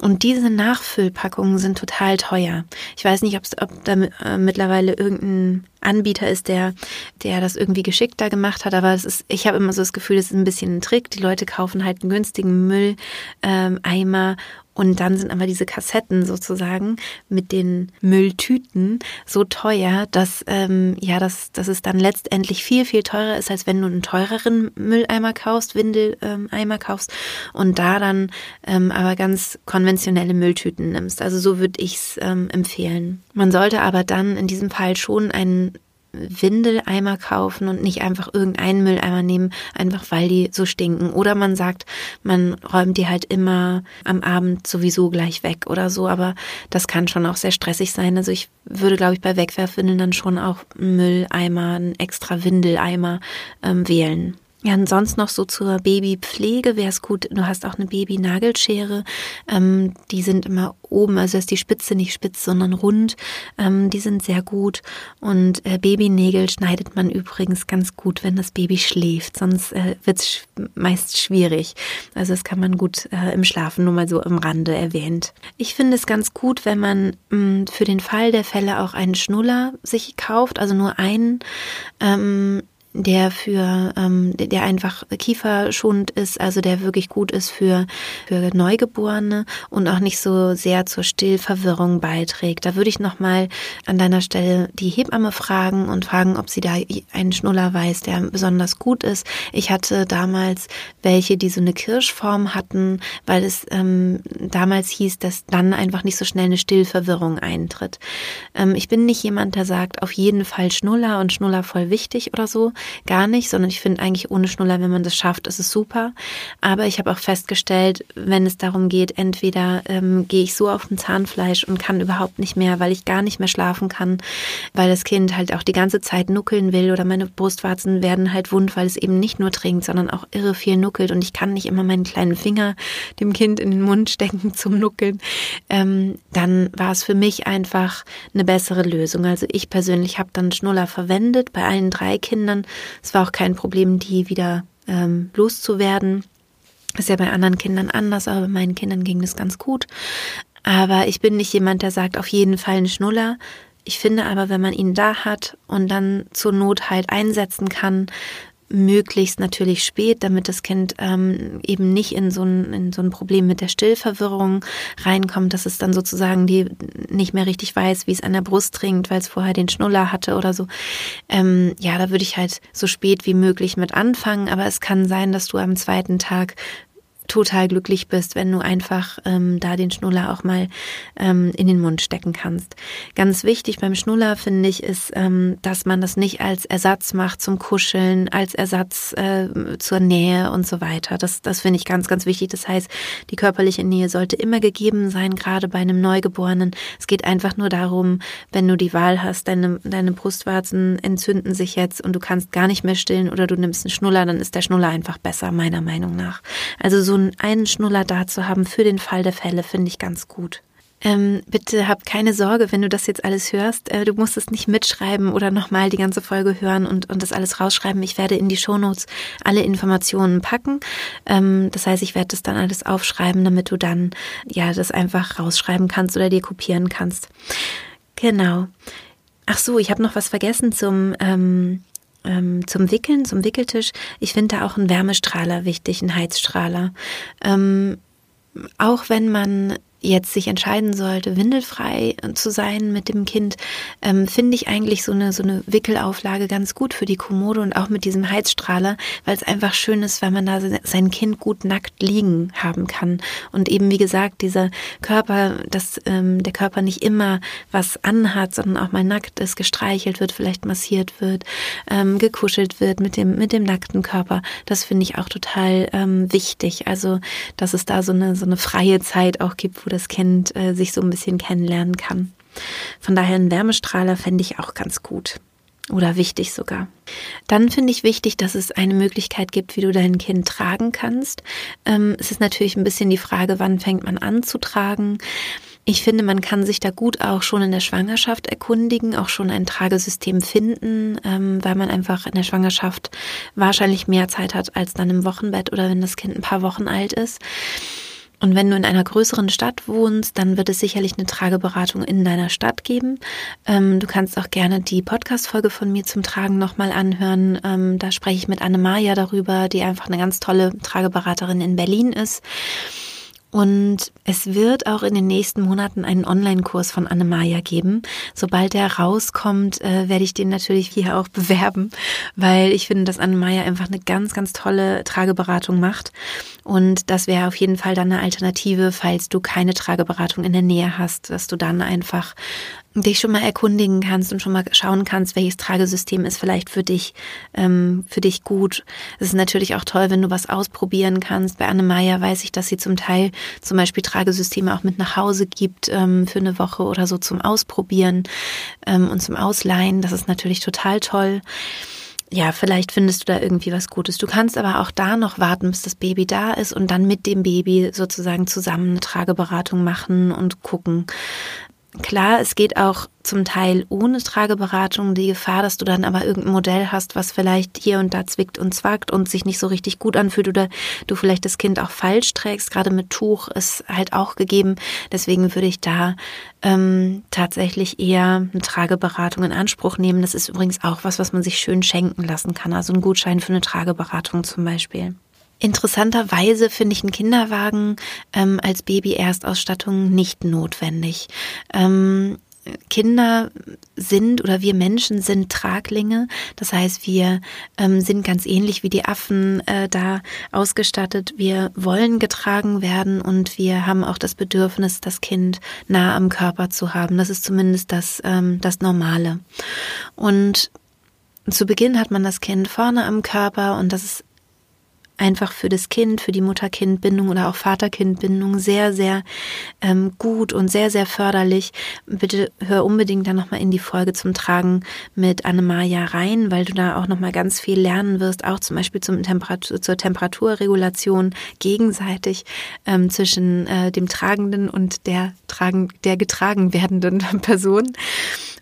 Und diese Nachfüllpackungen sind total teuer. Ich weiß nicht, ob da äh, mittlerweile irgendein Anbieter ist, der, der das irgendwie geschickter gemacht hat, aber es ist, ich habe immer so das Gefühl, es ist ein bisschen ein Trick. Die Leute kaufen halt einen günstigen Mülleimer ähm, und dann sind aber diese Kassetten sozusagen mit den Mülltüten so teuer, dass ähm, ja, dass, dass es dann letztendlich viel, viel teurer ist, als wenn du einen teureren Mülleimer kaufst, Windeleimer kaufst und da dann ähm, aber ganz konventionelle Mülltüten nimmst. Also so würde ich es ähm, empfehlen. Man sollte aber dann in diesem Fall schon einen Windeleimer kaufen und nicht einfach irgendeinen Mülleimer nehmen, einfach weil die so stinken. Oder man sagt, man räumt die halt immer am Abend sowieso gleich weg oder so, aber das kann schon auch sehr stressig sein. Also ich würde, glaube ich, bei Wegwerfwindeln dann schon auch Mülleimer, einen extra Windeleimer ähm, wählen. Ja, und sonst noch so zur Babypflege wäre es gut, du hast auch eine Babynagelschere. Ähm, die sind immer oben, also ist die Spitze nicht spitz, sondern rund. Ähm, die sind sehr gut. Und äh, Babynägel schneidet man übrigens ganz gut, wenn das Baby schläft. Sonst äh, wird es sch meist schwierig. Also das kann man gut äh, im Schlafen nur mal so am Rande erwähnt. Ich finde es ganz gut, wenn man mh, mm, für den Fall der Fälle auch einen Schnuller sich kauft, also nur einen. Ähm, der für ähm, der einfach kieferschonend ist, also der wirklich gut ist für für Neugeborene und auch nicht so sehr zur Stillverwirrung beiträgt. Da würde ich noch mal an deiner Stelle die Hebamme fragen und fragen, ob sie da einen Schnuller weiß, der besonders gut ist. Ich hatte damals welche, die so eine Kirschform hatten, weil es ähm, damals hieß, dass dann einfach nicht so schnell eine Stillverwirrung eintritt. Ähm, ich bin nicht jemand, der sagt, auf jeden Fall Schnuller und Schnuller voll wichtig oder so gar nicht, sondern ich finde eigentlich ohne Schnuller, wenn man das schafft, ist es super. Aber ich habe auch festgestellt, wenn es darum geht, entweder ähm, gehe ich so auf dem Zahnfleisch und kann überhaupt nicht mehr, weil ich gar nicht mehr schlafen kann, weil das Kind halt auch die ganze Zeit nuckeln will oder meine Brustwarzen werden halt wund, weil es eben nicht nur trinkt, sondern auch irre viel nuckelt und ich kann nicht immer meinen kleinen Finger dem Kind in den Mund stecken zum Nuckeln. Ähm, dann war es für mich einfach eine bessere Lösung. Also ich persönlich habe dann Schnuller verwendet bei allen drei Kindern es war auch kein Problem, die wieder ähm, loszuwerden. Ist ja bei anderen Kindern anders, aber bei meinen Kindern ging das ganz gut. Aber ich bin nicht jemand, der sagt, auf jeden Fall ein Schnuller. Ich finde aber, wenn man ihn da hat und dann zur Not halt einsetzen kann, möglichst natürlich spät, damit das Kind ähm, eben nicht in so, ein, in so ein Problem mit der Stillverwirrung reinkommt, dass es dann sozusagen die nicht mehr richtig weiß, wie es an der Brust trinkt, weil es vorher den Schnuller hatte oder so. Ähm, ja, da würde ich halt so spät wie möglich mit anfangen, aber es kann sein, dass du am zweiten Tag total glücklich bist, wenn du einfach ähm, da den Schnuller auch mal ähm, in den Mund stecken kannst. Ganz wichtig beim Schnuller finde ich ist, ähm, dass man das nicht als Ersatz macht zum Kuscheln, als Ersatz äh, zur Nähe und so weiter. Das, das finde ich ganz, ganz wichtig. Das heißt, die körperliche Nähe sollte immer gegeben sein, gerade bei einem Neugeborenen. Es geht einfach nur darum, wenn du die Wahl hast, deine, deine Brustwarzen entzünden sich jetzt und du kannst gar nicht mehr stillen oder du nimmst einen Schnuller, dann ist der Schnuller einfach besser, meiner Meinung nach. Also so einen, einen Schnuller da zu haben für den Fall der Fälle, finde ich ganz gut. Ähm, bitte hab keine Sorge, wenn du das jetzt alles hörst. Äh, du musst es nicht mitschreiben oder nochmal die ganze Folge hören und, und das alles rausschreiben. Ich werde in die Shownotes alle Informationen packen. Ähm, das heißt, ich werde das dann alles aufschreiben, damit du dann ja das einfach rausschreiben kannst oder dir kopieren kannst. Genau. Ach so, ich habe noch was vergessen zum ähm, ähm, zum Wickeln, zum Wickeltisch. Ich finde da auch ein Wärmestrahler wichtig, ein Heizstrahler. Ähm, auch wenn man jetzt sich entscheiden sollte, windelfrei zu sein mit dem Kind, ähm, finde ich eigentlich so eine, so eine Wickelauflage ganz gut für die Kommode und auch mit diesem Heizstrahler, weil es einfach schön ist, weil man da sein Kind gut nackt liegen haben kann. Und eben, wie gesagt, dieser Körper, dass ähm, der Körper nicht immer was anhat, sondern auch mal nackt ist, gestreichelt wird, vielleicht massiert wird, ähm, gekuschelt wird mit dem, mit dem nackten Körper. Das finde ich auch total ähm, wichtig. Also, dass es da so eine, so eine freie Zeit auch gibt, wo das Kind äh, sich so ein bisschen kennenlernen kann. Von daher ein Wärmestrahler fände ich auch ganz gut oder wichtig sogar. Dann finde ich wichtig, dass es eine Möglichkeit gibt, wie du dein Kind tragen kannst. Ähm, es ist natürlich ein bisschen die Frage, wann fängt man an zu tragen. Ich finde, man kann sich da gut auch schon in der Schwangerschaft erkundigen, auch schon ein Tragesystem finden, ähm, weil man einfach in der Schwangerschaft wahrscheinlich mehr Zeit hat als dann im Wochenbett oder wenn das Kind ein paar Wochen alt ist. Und wenn du in einer größeren Stadt wohnst, dann wird es sicherlich eine Trageberatung in deiner Stadt geben. Ähm, du kannst auch gerne die Podcast-Folge von mir zum Tragen nochmal anhören. Ähm, da spreche ich mit Anne Maja darüber, die einfach eine ganz tolle Trageberaterin in Berlin ist. Und es wird auch in den nächsten Monaten einen Online-Kurs von Anne-Maja geben. Sobald der rauskommt, äh, werde ich den natürlich hier auch bewerben, weil ich finde, dass Anne-Maja einfach eine ganz, ganz tolle Trageberatung macht. Und das wäre auf jeden Fall dann eine Alternative, falls du keine Trageberatung in der Nähe hast, dass du dann einfach dich schon mal erkundigen kannst und schon mal schauen kannst, welches Tragesystem ist vielleicht für dich, ähm, für dich gut. Es ist natürlich auch toll, wenn du was ausprobieren kannst. Bei Anne Meyer weiß ich, dass sie zum Teil zum Beispiel Tragesysteme auch mit nach Hause gibt ähm, für eine Woche oder so zum Ausprobieren ähm, und zum Ausleihen. Das ist natürlich total toll ja, vielleicht findest du da irgendwie was Gutes. Du kannst aber auch da noch warten, bis das Baby da ist und dann mit dem Baby sozusagen zusammen eine Trageberatung machen und gucken, Klar, es geht auch zum Teil ohne Trageberatung die Gefahr, dass du dann aber irgendein Modell hast, was vielleicht hier und da zwickt und zwackt und sich nicht so richtig gut anfühlt oder du vielleicht das Kind auch falsch trägst. Gerade mit Tuch ist halt auch gegeben. Deswegen würde ich da ähm, tatsächlich eher eine Trageberatung in Anspruch nehmen. Das ist übrigens auch was, was man sich schön schenken lassen kann. Also ein Gutschein für eine Trageberatung zum Beispiel. Interessanterweise finde ich einen Kinderwagen ähm, als Baby-Erstausstattung nicht notwendig. Ähm, Kinder sind oder wir Menschen sind Traglinge. Das heißt, wir ähm, sind ganz ähnlich wie die Affen äh, da ausgestattet. Wir wollen getragen werden und wir haben auch das Bedürfnis, das Kind nah am Körper zu haben. Das ist zumindest das, ähm, das Normale. Und zu Beginn hat man das Kind vorne am Körper und das ist einfach für das Kind, für die Mutter-Kind-Bindung oder auch Vater-Kind-Bindung sehr, sehr ähm, gut und sehr, sehr förderlich. Bitte hör unbedingt dann nochmal in die Folge zum Tragen mit Annemaja rein, weil du da auch nochmal ganz viel lernen wirst, auch zum Beispiel zum Temperatur, zur Temperaturregulation gegenseitig ähm, zwischen äh, dem Tragenden und der, tragen, der getragen werdenden Person.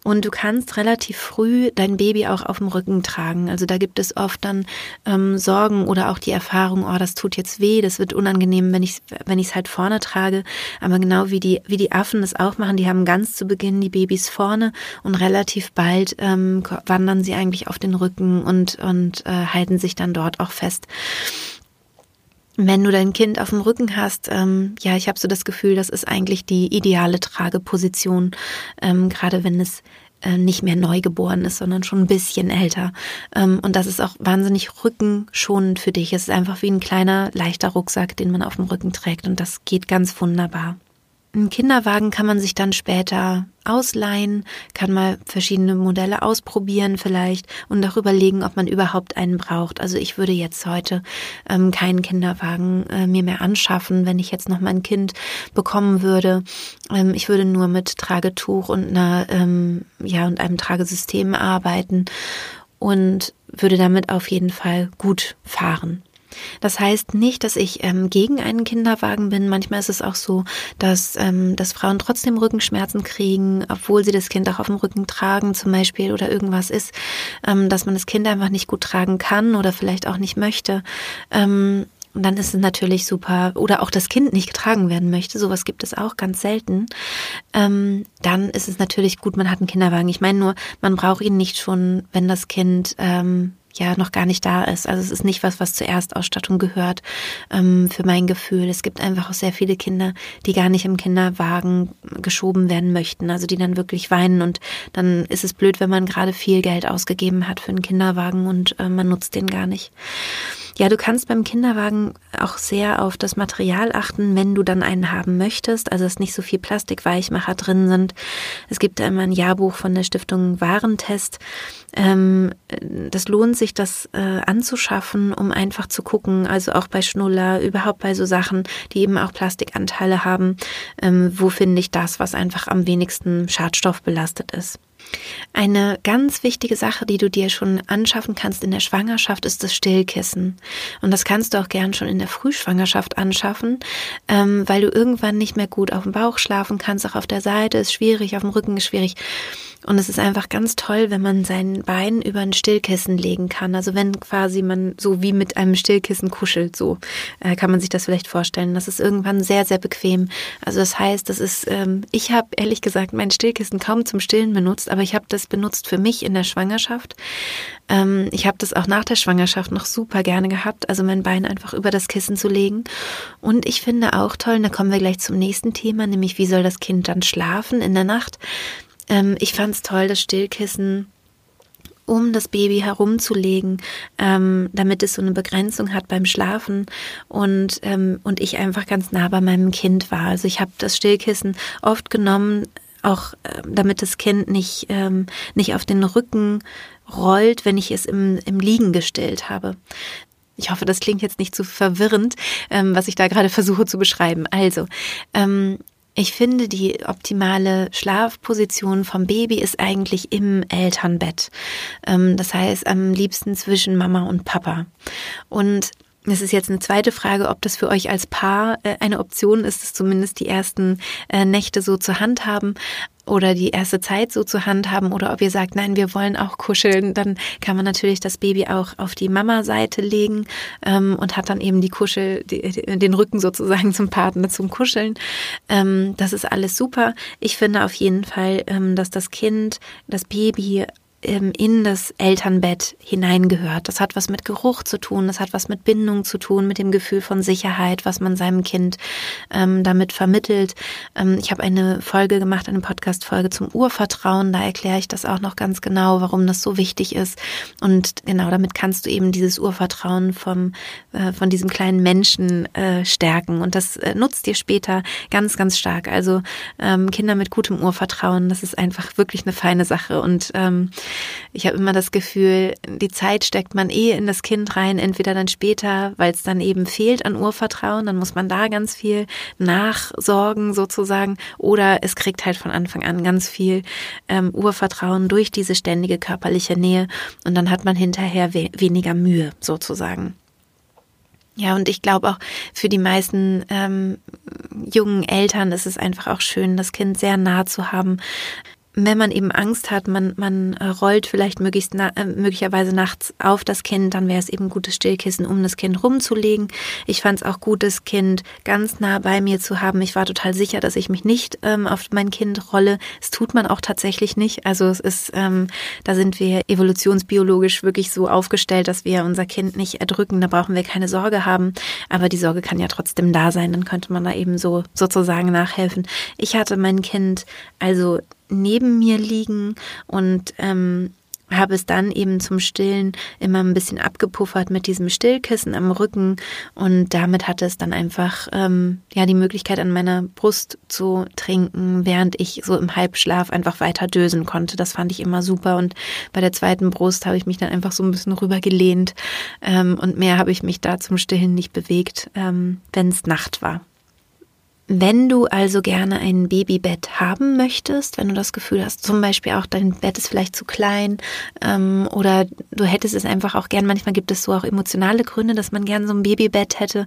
Und du kannst relativ früh dein Baby auch auf dem Rücken tragen. Also da gibt es oft dann ähm, Sorgen oder auch die Erfahrung, oh, das tut jetzt weh, das wird unangenehm, wenn ich wenn ich es halt vorne trage. Aber genau wie die wie die Affen das auch machen, die haben ganz zu Beginn die Babys vorne und relativ bald ähm, wandern sie eigentlich auf den Rücken und und äh, halten sich dann dort auch fest wenn du dein Kind auf dem Rücken hast, ähm, ja, ich habe so das Gefühl, das ist eigentlich die ideale Trageposition, ähm, gerade wenn es äh, nicht mehr neu geboren ist, sondern schon ein bisschen älter. Ähm, und das ist auch wahnsinnig rückenschonend für dich. Es ist einfach wie ein kleiner, leichter Rucksack, den man auf dem Rücken trägt und das geht ganz wunderbar. Ein Kinderwagen kann man sich dann später ausleihen, kann mal verschiedene Modelle ausprobieren vielleicht und auch überlegen, ob man überhaupt einen braucht. Also ich würde jetzt heute ähm, keinen Kinderwagen äh, mir mehr anschaffen, wenn ich jetzt noch mal ein Kind bekommen würde. Ähm, ich würde nur mit Tragetuch und einer ähm, ja und einem Tragesystem arbeiten und würde damit auf jeden Fall gut fahren. Das heißt nicht, dass ich ähm, gegen einen Kinderwagen bin. Manchmal ist es auch so, dass, ähm, dass Frauen trotzdem Rückenschmerzen kriegen, obwohl sie das Kind auch auf dem Rücken tragen zum Beispiel oder irgendwas ist, ähm, dass man das Kind einfach nicht gut tragen kann oder vielleicht auch nicht möchte. Ähm, und dann ist es natürlich super, oder auch das Kind nicht getragen werden möchte, sowas gibt es auch ganz selten. Ähm, dann ist es natürlich gut, man hat einen Kinderwagen. Ich meine nur, man braucht ihn nicht schon, wenn das Kind ähm, ja noch gar nicht da ist. Also es ist nicht was, was zur Erstausstattung gehört, ähm, für mein Gefühl. Es gibt einfach auch sehr viele Kinder, die gar nicht im Kinderwagen geschoben werden möchten, also die dann wirklich weinen und dann ist es blöd, wenn man gerade viel Geld ausgegeben hat für einen Kinderwagen und äh, man nutzt den gar nicht. Ja, du kannst beim Kinderwagen auch sehr auf das Material achten, wenn du dann einen haben möchtest. Also dass nicht so viel Plastikweichmacher drin sind. Es gibt da immer ein Jahrbuch von der Stiftung Warentest. Ähm, das lohnt sich, das äh, anzuschaffen, um einfach zu gucken, also auch bei Schnuller, überhaupt bei so Sachen, die eben auch Plastikanteile haben, ähm, wo finde ich das, was einfach am wenigsten schadstoffbelastet ist. Eine ganz wichtige Sache, die du dir schon anschaffen kannst in der Schwangerschaft, ist das Stillkissen. Und das kannst du auch gern schon in der Frühschwangerschaft anschaffen, ähm, weil du irgendwann nicht mehr gut auf dem Bauch schlafen kannst, auch auf der Seite ist schwierig, auf dem Rücken ist schwierig. Und es ist einfach ganz toll, wenn man sein Bein über ein Stillkissen legen kann. Also wenn quasi man so wie mit einem Stillkissen kuschelt, so äh, kann man sich das vielleicht vorstellen. Das ist irgendwann sehr, sehr bequem. Also das heißt, das ist, ähm, ich habe ehrlich gesagt mein Stillkissen kaum zum Stillen benutzt, aber ich habe das benutzt für mich in der Schwangerschaft. Ähm, ich habe das auch nach der Schwangerschaft noch super gerne gehabt, also mein Bein einfach über das Kissen zu legen. Und ich finde auch toll, und da kommen wir gleich zum nächsten Thema, nämlich wie soll das Kind dann schlafen in der Nacht ähm, ich fand es toll, das Stillkissen um das Baby herumzulegen, ähm, damit es so eine Begrenzung hat beim Schlafen und, ähm, und ich einfach ganz nah bei meinem Kind war. Also ich habe das Stillkissen oft genommen, auch äh, damit das Kind nicht, ähm, nicht auf den Rücken rollt, wenn ich es im, im Liegen gestillt habe. Ich hoffe, das klingt jetzt nicht zu verwirrend, ähm, was ich da gerade versuche zu beschreiben. Also, ähm, ich finde, die optimale Schlafposition vom Baby ist eigentlich im Elternbett. Ähm, das heißt, am liebsten zwischen Mama und Papa. Und es ist jetzt eine zweite Frage, ob das für euch als Paar äh, eine Option ist, es zumindest die ersten äh, Nächte so zu handhaben oder die erste Zeit so zu handhaben oder ob ihr sagt, nein, wir wollen auch kuscheln, dann kann man natürlich das Baby auch auf die Mama-Seite legen ähm, und hat dann eben die Kuschel, die, den Rücken sozusagen zum Partner zum Kuscheln. Ähm, das ist alles super. Ich finde auf jeden Fall, ähm, dass das Kind, das Baby in das Elternbett hineingehört. Das hat was mit Geruch zu tun, das hat was mit Bindung zu tun, mit dem Gefühl von Sicherheit, was man seinem Kind ähm, damit vermittelt. Ähm, ich habe eine Folge gemacht, eine Podcast-Folge zum Urvertrauen. Da erkläre ich das auch noch ganz genau, warum das so wichtig ist. Und genau damit kannst du eben dieses Urvertrauen vom, äh, von diesem kleinen Menschen äh, stärken. Und das äh, nutzt dir später ganz, ganz stark. Also ähm, Kinder mit gutem Urvertrauen, das ist einfach wirklich eine feine Sache. Und ähm, ich habe immer das Gefühl, die Zeit steckt man eh in das Kind rein, entweder dann später, weil es dann eben fehlt an Urvertrauen, dann muss man da ganz viel nachsorgen sozusagen, oder es kriegt halt von Anfang an ganz viel ähm, Urvertrauen durch diese ständige körperliche Nähe und dann hat man hinterher we weniger Mühe sozusagen. Ja, und ich glaube auch für die meisten ähm, jungen Eltern ist es einfach auch schön, das Kind sehr nah zu haben wenn man eben Angst hat, man, man äh, rollt vielleicht möglichst na, äh, möglicherweise nachts auf das Kind, dann wäre es eben gutes Stillkissen, um das Kind rumzulegen. Ich fand es auch gut, das Kind ganz nah bei mir zu haben. Ich war total sicher, dass ich mich nicht ähm, auf mein Kind rolle. Es tut man auch tatsächlich nicht. Also es ist, ähm, da sind wir evolutionsbiologisch wirklich so aufgestellt, dass wir unser Kind nicht erdrücken. Da brauchen wir keine Sorge haben. Aber die Sorge kann ja trotzdem da sein. Dann könnte man da eben so sozusagen nachhelfen. Ich hatte mein Kind also neben mir liegen und ähm, habe es dann eben zum Stillen immer ein bisschen abgepuffert mit diesem Stillkissen am Rücken und damit hatte es dann einfach ähm, ja die Möglichkeit an meiner Brust zu trinken, während ich so im Halbschlaf einfach weiter dösen konnte. Das fand ich immer super und bei der zweiten Brust habe ich mich dann einfach so ein bisschen rübergelehnt ähm, und mehr habe ich mich da zum Stillen nicht bewegt, ähm, wenn es Nacht war. Wenn du also gerne ein Babybett haben möchtest, wenn du das Gefühl hast, zum Beispiel auch dein Bett ist vielleicht zu klein ähm, oder du hättest es einfach auch gern, manchmal gibt es so auch emotionale Gründe, dass man gern so ein Babybett hätte,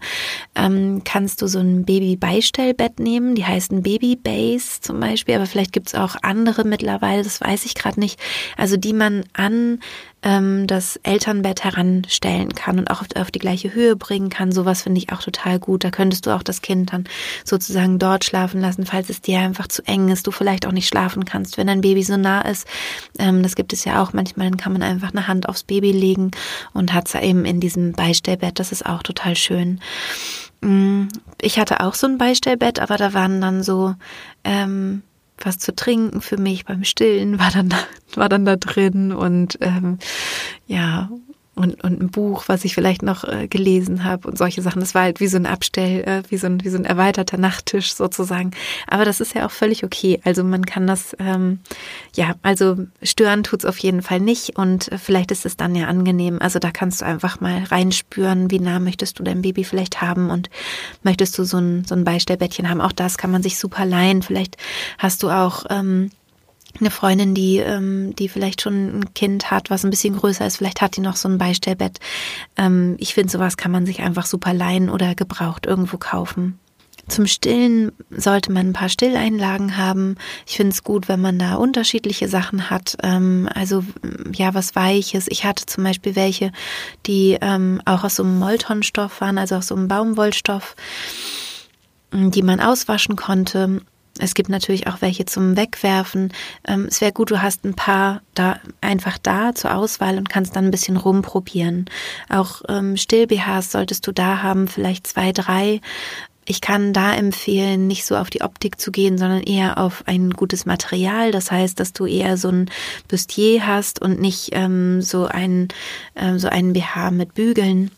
ähm, kannst du so ein Babybeistellbett nehmen, die heißen Babybase zum Beispiel, aber vielleicht gibt es auch andere mittlerweile, das weiß ich gerade nicht, also die man an ähm, das Elternbett heranstellen kann und auch auf, auf die gleiche Höhe bringen kann. Sowas finde ich auch total gut. Da könntest du auch das Kind dann sozusagen dort schlafen lassen, falls es dir einfach zu eng ist, du vielleicht auch nicht schlafen kannst, wenn dein Baby so nah ist. Ähm, das gibt es ja auch manchmal, dann kann man einfach eine Hand aufs Baby legen und hat es eben in diesem Beistellbett. Das ist auch total schön. Mm, ich hatte auch so ein Beistellbett, aber da waren dann so ähm, was zu trinken für mich beim Stillen war dann war dann da drin und ähm, ja und, und ein Buch, was ich vielleicht noch äh, gelesen habe und solche Sachen. Das war halt wie so ein Abstell, äh, wie, so ein, wie so ein erweiterter Nachttisch sozusagen. Aber das ist ja auch völlig okay. Also man kann das, ähm, ja, also stören tut's auf jeden Fall nicht und äh, vielleicht ist es dann ja angenehm. Also da kannst du einfach mal reinspüren, wie nah möchtest du dein Baby vielleicht haben und möchtest du so ein, so ein Beistellbettchen haben. Auch das kann man sich super leihen. Vielleicht hast du auch ähm, eine Freundin, die, ähm, die vielleicht schon ein Kind hat, was ein bisschen größer ist, vielleicht hat die noch so ein Beistellbett. Ähm, ich finde, sowas kann man sich einfach super leihen oder gebraucht irgendwo kaufen. Zum Stillen sollte man ein paar Stilleinlagen haben. Ich finde es gut, wenn man da unterschiedliche Sachen hat. Ähm, also ja, was Weiches. Ich hatte zum Beispiel welche, die ähm, auch aus so einem Moltonstoff waren, also aus so einem Baumwollstoff, die man auswaschen konnte. Es gibt natürlich auch welche zum Wegwerfen. Ähm, es wäre gut, du hast ein paar da einfach da zur Auswahl und kannst dann ein bisschen rumprobieren. Auch ähm, Still-BHs solltest du da haben, vielleicht zwei, drei. Ich kann da empfehlen, nicht so auf die Optik zu gehen, sondern eher auf ein gutes Material. Das heißt, dass du eher so ein Bustier hast und nicht ähm, so ein ähm, so einen BH mit Bügeln.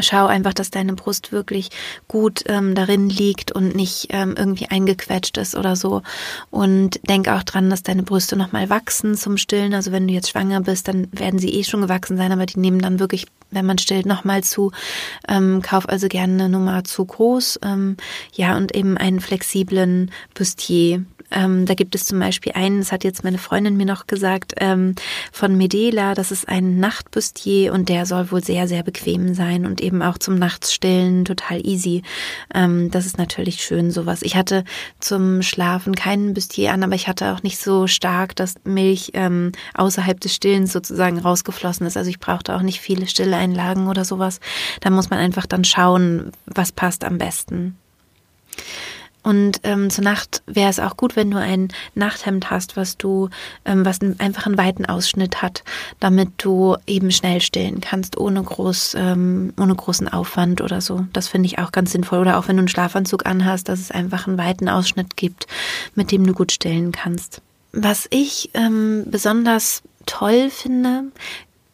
Schau einfach, dass deine Brust wirklich gut ähm, darin liegt und nicht ähm, irgendwie eingequetscht ist oder so. Und denk auch dran, dass deine Brüste nochmal wachsen zum Stillen. Also wenn du jetzt schwanger bist, dann werden sie eh schon gewachsen sein, aber die nehmen dann wirklich, wenn man stillt, nochmal zu. Ähm, kauf also gerne eine Nummer zu groß. Ähm, ja, und eben einen flexiblen Bustier. Ähm, da gibt es zum Beispiel einen, das hat jetzt meine Freundin mir noch gesagt, ähm, von Medela, das ist ein Nachtbustier und der soll wohl sehr, sehr bequem sein und eben auch zum Nachtsstillen total easy. Ähm, das ist natürlich schön, sowas. Ich hatte zum Schlafen keinen Bustier an, aber ich hatte auch nicht so stark, dass Milch ähm, außerhalb des Stillens sozusagen rausgeflossen ist. Also ich brauchte auch nicht viele Stilleinlagen oder sowas. Da muss man einfach dann schauen, was passt am besten. Und ähm, zur Nacht wäre es auch gut, wenn du ein Nachthemd hast, was du, ähm, was einfach einen weiten Ausschnitt hat, damit du eben schnell stillen kannst, ohne groß, ähm, ohne großen Aufwand oder so. Das finde ich auch ganz sinnvoll. Oder auch wenn du einen Schlafanzug anhast, dass es einfach einen weiten Ausschnitt gibt, mit dem du gut stillen kannst. Was ich ähm, besonders toll finde,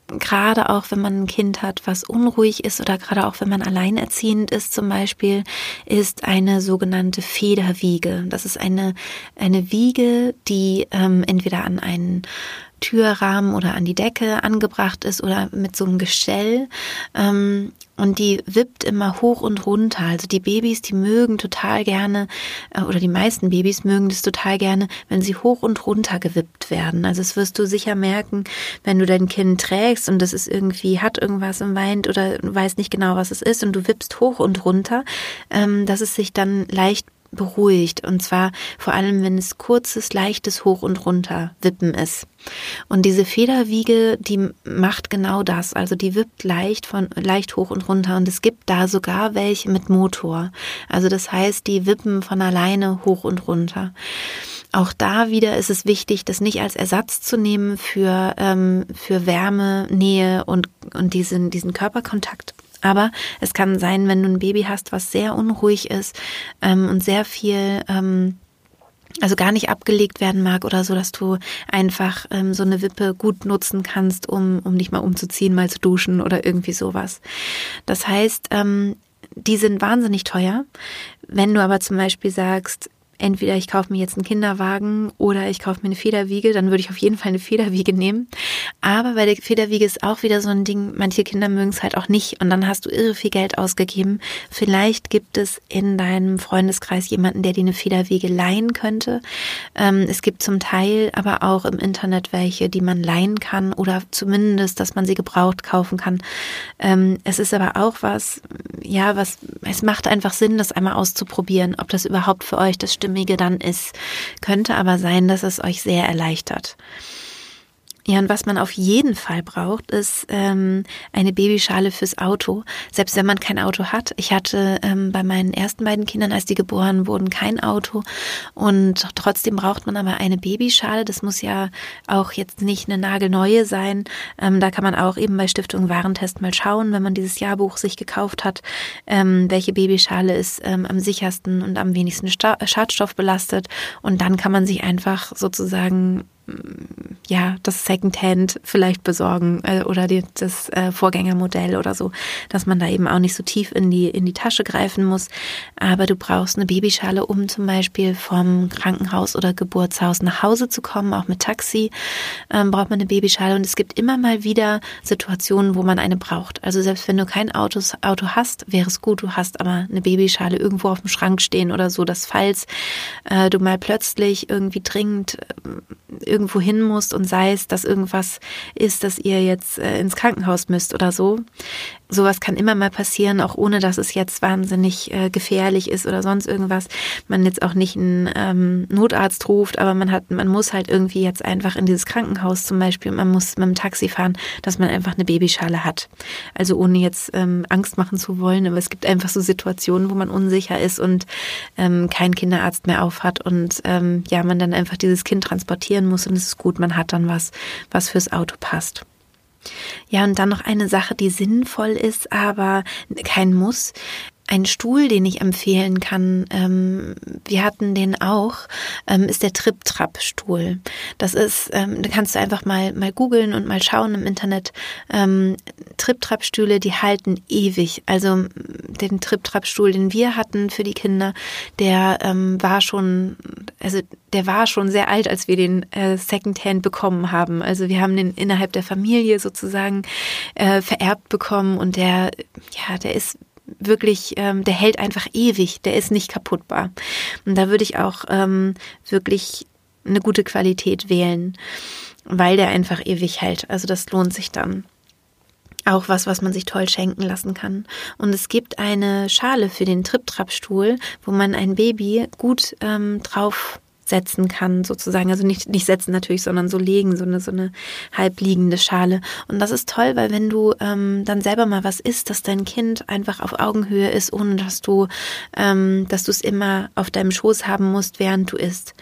gerade auch wenn man ein Kind hat, was unruhig ist oder gerade auch wenn man alleinerziehend ist zum Beispiel, ist eine sogenannte Federwiege. Das ist eine, eine Wiege, die ähm, entweder an einen Türrahmen oder an die Decke angebracht ist oder mit so einem Gestell. Ähm, und die wippt immer hoch und runter. Also die Babys, die mögen total gerne, äh, oder die meisten Babys mögen das total gerne, wenn sie hoch und runter gewippt werden. Also das wirst du sicher merken, wenn du dein Kind trägst und das ist irgendwie, hat irgendwas und weint oder weiß nicht genau, was es ist und du wippst hoch und runter, ähm, dass es sich dann leicht beruhigt. Und zwar vor allem, wenn es kurzes, leichtes Hoch und Runter wippen ist. Und diese Federwiege, die macht genau das. Also die wippt leicht von, leicht hoch und runter. Und es gibt da sogar welche mit Motor. Also das heißt, die wippen von alleine hoch und runter. Auch da wieder ist es wichtig, das nicht als Ersatz zu nehmen für, ähm, für Wärme, Nähe und, und diesen, diesen Körperkontakt aber es kann sein, wenn du ein Baby hast, was sehr unruhig ist ähm, und sehr viel, ähm, also gar nicht abgelegt werden mag oder so, dass du einfach ähm, so eine Wippe gut nutzen kannst, um, um dich mal umzuziehen, mal zu duschen oder irgendwie sowas. Das heißt, ähm, die sind wahnsinnig teuer. Wenn du aber zum Beispiel sagst, entweder ich kaufe mir jetzt einen Kinderwagen oder ich kaufe mir eine Federwiege, dann würde ich auf jeden Fall eine Federwiege nehmen. Aber bei der Federwiege ist auch wieder so ein Ding, manche Kinder mögen es halt auch nicht und dann hast du irre viel Geld ausgegeben. Vielleicht gibt es in deinem Freundeskreis jemanden, der dir eine Federwiege leihen könnte. Ähm, es gibt zum Teil aber auch im Internet welche, die man leihen kann oder zumindest, dass man sie gebraucht kaufen kann. Ähm, es ist aber auch was, ja, was, es macht einfach Sinn, das einmal auszuprobieren, ob das überhaupt für euch das Stimmige dann ist. Könnte aber sein, dass es euch sehr erleichtert. Ja, und was man auf jeden Fall braucht, ist ähm, eine Babyschale fürs Auto, selbst wenn man kein Auto hat. Ich hatte ähm, bei meinen ersten beiden Kindern, als die geboren wurden, kein Auto und trotzdem braucht man aber eine Babyschale. Das muss ja auch jetzt nicht eine nagelneue sein. Ähm, da kann man auch eben bei Stiftung Warentest mal schauen, wenn man dieses Jahrbuch sich gekauft hat, ähm, welche Babyschale ist ähm, am sichersten und am wenigsten Schadstoff belastet. Und dann kann man sich einfach sozusagen ja, das Secondhand vielleicht besorgen äh, oder die, das äh, Vorgängermodell oder so, dass man da eben auch nicht so tief in die, in die Tasche greifen muss. Aber du brauchst eine Babyschale, um zum Beispiel vom Krankenhaus oder Geburtshaus nach Hause zu kommen, auch mit Taxi ähm, braucht man eine Babyschale. Und es gibt immer mal wieder Situationen, wo man eine braucht. Also selbst wenn du kein Autos, Auto hast, wäre es gut, du hast aber eine Babyschale irgendwo auf dem Schrank stehen oder so, dass falls äh, du mal plötzlich irgendwie dringend äh, irgendwo hin musst und sei es, dass irgendwas ist, dass ihr jetzt äh, ins Krankenhaus müsst oder so, sowas kann immer mal passieren, auch ohne dass es jetzt wahnsinnig äh, gefährlich ist oder sonst irgendwas. Man jetzt auch nicht einen ähm, Notarzt ruft, aber man hat, man muss halt irgendwie jetzt einfach in dieses Krankenhaus zum Beispiel, man muss mit dem Taxi fahren, dass man einfach eine Babyschale hat. Also ohne jetzt ähm, Angst machen zu wollen, aber es gibt einfach so Situationen, wo man unsicher ist und ähm, kein Kinderarzt mehr auf hat und ähm, ja, man dann einfach dieses Kind transportieren muss und es ist gut, man hat dann was, was fürs Auto passt. Ja, und dann noch eine Sache, die sinnvoll ist, aber kein Muss. Ein Stuhl, den ich empfehlen kann, ähm, wir hatten den auch, ähm, ist der Trip-Trap-Stuhl. Das ist, ähm, da kannst du einfach mal, mal googeln und mal schauen im Internet. Ähm, Trip-Trap-Stühle, die halten ewig. Also den Trip-Trap-Stuhl, den wir hatten für die Kinder, der ähm, war schon, also der war schon sehr alt, als wir den äh, Secondhand bekommen haben. Also wir haben den innerhalb der Familie sozusagen äh, vererbt bekommen und der, ja, der ist wirklich, ähm, der hält einfach ewig, der ist nicht kaputtbar. Und da würde ich auch ähm, wirklich eine gute Qualität wählen, weil der einfach ewig hält. Also das lohnt sich dann. Auch was, was man sich toll schenken lassen kann. Und es gibt eine Schale für den Trip-Trap-Stuhl, wo man ein Baby gut ähm, drauf setzen kann, sozusagen. Also nicht, nicht setzen natürlich, sondern so legen, so eine, so eine halbliegende Schale. Und das ist toll, weil wenn du ähm, dann selber mal was isst, dass dein Kind einfach auf Augenhöhe ist, ohne dass du, ähm, dass du es immer auf deinem Schoß haben musst, während du isst.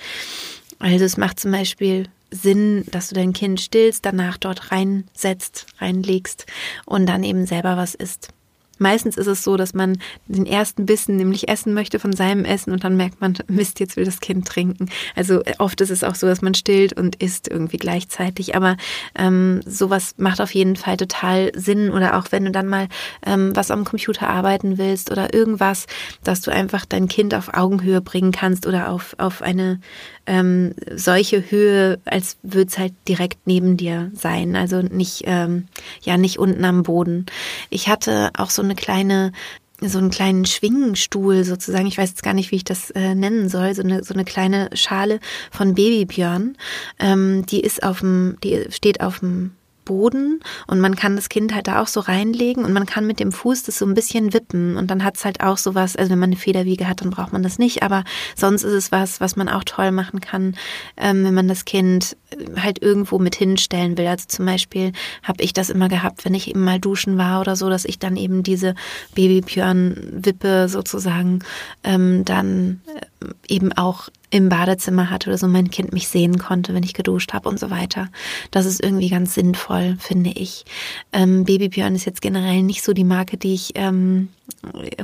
Also es macht zum Beispiel Sinn, dass du dein Kind stillst, danach dort reinsetzt, reinlegst und dann eben selber was isst. Meistens ist es so, dass man den ersten Bissen nämlich essen möchte von seinem Essen und dann merkt man, Mist, jetzt will das Kind trinken. Also äh, oft ist es auch so, dass man stillt und isst irgendwie gleichzeitig. Aber ähm, sowas macht auf jeden Fall total Sinn. Oder auch wenn du dann mal ähm, was am Computer arbeiten willst oder irgendwas, dass du einfach dein Kind auf Augenhöhe bringen kannst oder auf, auf eine ähm, solche Höhe, als würde es halt direkt neben dir sein. Also nicht, ähm, ja, nicht unten am Boden. Ich hatte auch so eine kleine so einen kleinen Schwingenstuhl sozusagen, ich weiß jetzt gar nicht, wie ich das äh, nennen soll, so eine, so eine kleine Schale von Babybjörn. Ähm, die ist auf dem, die steht auf dem Boden und man kann das Kind halt da auch so reinlegen und man kann mit dem Fuß das so ein bisschen wippen und dann hat es halt auch sowas, also wenn man eine Federwiege hat, dann braucht man das nicht, aber sonst ist es was, was man auch toll machen kann, ähm, wenn man das Kind halt irgendwo mit hinstellen will. Also zum Beispiel habe ich das immer gehabt, wenn ich eben mal duschen war oder so, dass ich dann eben diese Babybjörn-Wippe sozusagen ähm, dann äh, eben auch im Badezimmer hatte oder so mein Kind mich sehen konnte, wenn ich geduscht habe und so weiter. Das ist irgendwie ganz sinnvoll, finde ich. Ähm, Babybjörn ist jetzt generell nicht so die Marke, die ich ähm,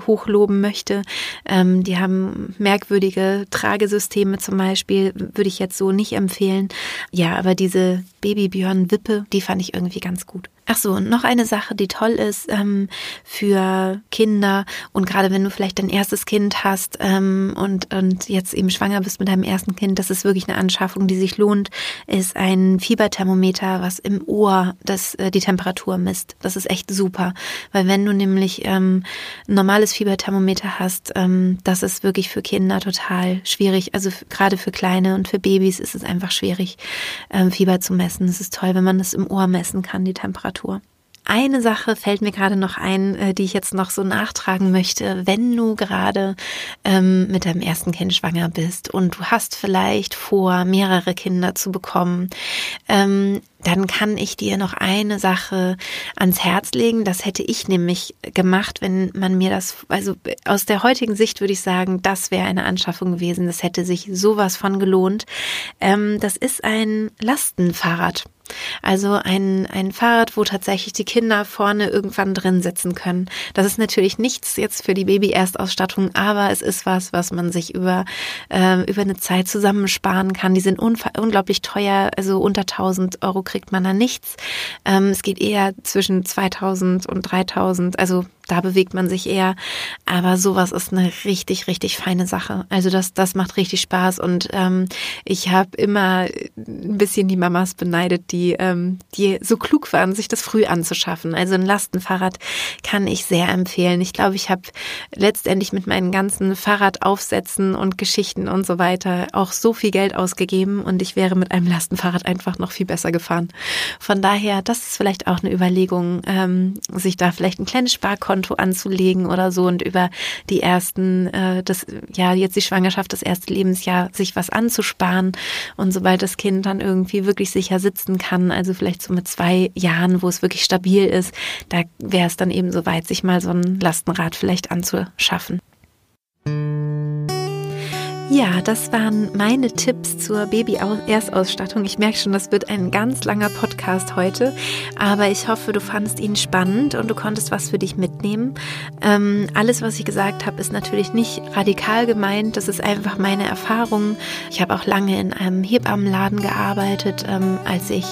hochloben möchte. Ähm, die haben merkwürdige Tragesysteme zum Beispiel, würde ich jetzt so nicht empfehlen. Ja, aber diese Babybjörn-Wippe, die fand ich irgendwie ganz gut. Ach so, und noch eine Sache, die toll ist ähm, für Kinder und gerade wenn du vielleicht dein erstes Kind hast ähm, und, und jetzt eben schwanger bist mit deinem ersten Kind, das ist wirklich eine Anschaffung, die sich lohnt, ist ein Fieberthermometer, was im Ohr das, äh, die Temperatur misst. Das ist echt super, weil wenn du nämlich ähm, ein normales Fieberthermometer hast, ähm, das ist wirklich für Kinder total schwierig. Also gerade für Kleine und für Babys ist es einfach schwierig, ähm, Fieber zu messen. Es ist toll, wenn man das im Ohr messen kann, die Temperatur. Literatur. Eine Sache fällt mir gerade noch ein, äh, die ich jetzt noch so nachtragen möchte. Wenn du gerade ähm, mit deinem ersten Kind schwanger bist und du hast vielleicht vor, mehrere Kinder zu bekommen, ähm, dann kann ich dir noch eine Sache ans Herz legen. Das hätte ich nämlich gemacht, wenn man mir das, also aus der heutigen Sicht würde ich sagen, das wäre eine Anschaffung gewesen. Das hätte sich sowas von gelohnt. Ähm, das ist ein Lastenfahrrad. Also ein, ein Fahrrad, wo tatsächlich die Kinder vorne irgendwann drin sitzen können. Das ist natürlich nichts jetzt für die Baby-Erstausstattung, aber es ist was, was man sich über, äh, über eine Zeit zusammensparen kann. Die sind unglaublich teuer, also unter 1000 Euro kriegt man da nichts. Ähm, es geht eher zwischen 2000 und 3000, also da bewegt man sich eher. Aber sowas ist eine richtig, richtig feine Sache. Also das, das macht richtig Spaß und ähm, ich habe immer ein bisschen die Mamas beneidet, die, ähm, die so klug waren, sich das früh anzuschaffen. Also ein Lastenfahrrad kann ich sehr empfehlen. Ich glaube, ich habe letztendlich mit meinen ganzen Fahrradaufsätzen und Geschichten und so weiter auch so viel Geld ausgegeben und ich wäre mit einem Lastenfahrrad einfach noch viel besser gefahren. Von daher, das ist vielleicht auch eine Überlegung, ähm, sich da vielleicht ein kleines Sparkonto Konto anzulegen oder so und über die ersten, äh, das, ja, jetzt die Schwangerschaft, das erste Lebensjahr, sich was anzusparen. Und sobald das Kind dann irgendwie wirklich sicher sitzen kann, also vielleicht so mit zwei Jahren, wo es wirklich stabil ist, da wäre es dann eben soweit, sich mal so ein Lastenrad vielleicht anzuschaffen. Ja, das waren meine Tipps zur Baby-Erstausstattung. Ich merke schon, das wird ein ganz langer Podcast heute, aber ich hoffe, du fandest ihn spannend und du konntest was für dich mitnehmen. Ähm, alles, was ich gesagt habe, ist natürlich nicht radikal gemeint. Das ist einfach meine Erfahrung. Ich habe auch lange in einem Hebammenladen gearbeitet, ähm, als ich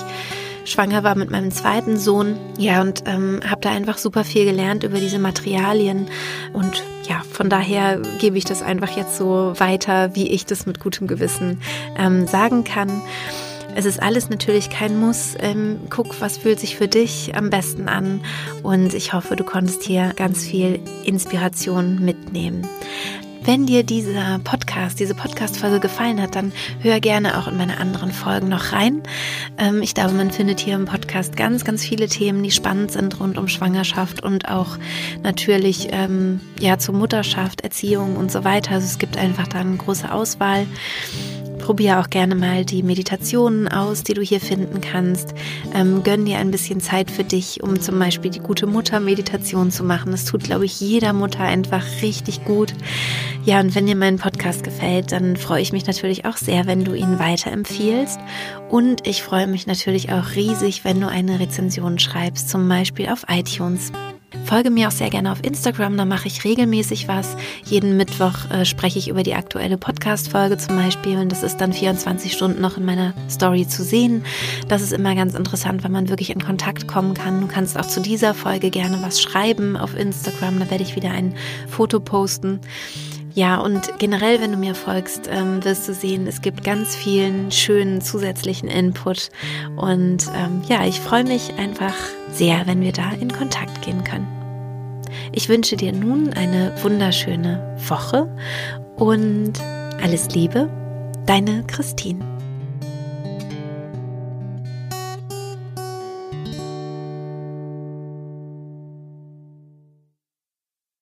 schwanger war mit meinem zweiten Sohn. Ja, und ähm, habe da einfach super viel gelernt über diese Materialien. Und ja, von daher gebe ich das einfach jetzt so weiter, wie ich das mit gutem Gewissen ähm, sagen kann. Es ist alles natürlich kein Muss. Ähm, guck, was fühlt sich für dich am besten an. Und ich hoffe, du konntest hier ganz viel Inspiration mitnehmen. Wenn dir dieser Podcast, diese Podcast-Folge gefallen hat, dann hör gerne auch in meine anderen Folgen noch rein. Ähm, ich glaube, man findet hier im Podcast ganz, ganz viele Themen, die spannend sind rund um Schwangerschaft und auch natürlich ähm, ja zur Mutterschaft, Erziehung und so weiter. Also es gibt einfach da eine große Auswahl. Probier auch gerne mal die Meditationen aus, die du hier finden kannst. Ähm, gönn dir ein bisschen Zeit für dich, um zum Beispiel die gute Mutter-Meditation zu machen. Das tut, glaube ich, jeder Mutter einfach richtig gut. Ja, und wenn dir mein Podcast gefällt, dann freue ich mich natürlich auch sehr, wenn du ihn weiterempfiehlst. Und ich freue mich natürlich auch riesig, wenn du eine Rezension schreibst, zum Beispiel auf iTunes. Folge mir auch sehr gerne auf Instagram, da mache ich regelmäßig was. Jeden Mittwoch äh, spreche ich über die aktuelle Podcast-Folge zum Beispiel und das ist dann 24 Stunden noch in meiner Story zu sehen. Das ist immer ganz interessant, weil man wirklich in Kontakt kommen kann. Du kannst auch zu dieser Folge gerne was schreiben auf Instagram, da werde ich wieder ein Foto posten. Ja, und generell, wenn du mir folgst, ähm, wirst du sehen, es gibt ganz vielen schönen zusätzlichen Input. Und ähm, ja, ich freue mich einfach sehr, wenn wir da in Kontakt gehen können. Ich wünsche dir nun eine wunderschöne Woche und alles Liebe, deine Christine.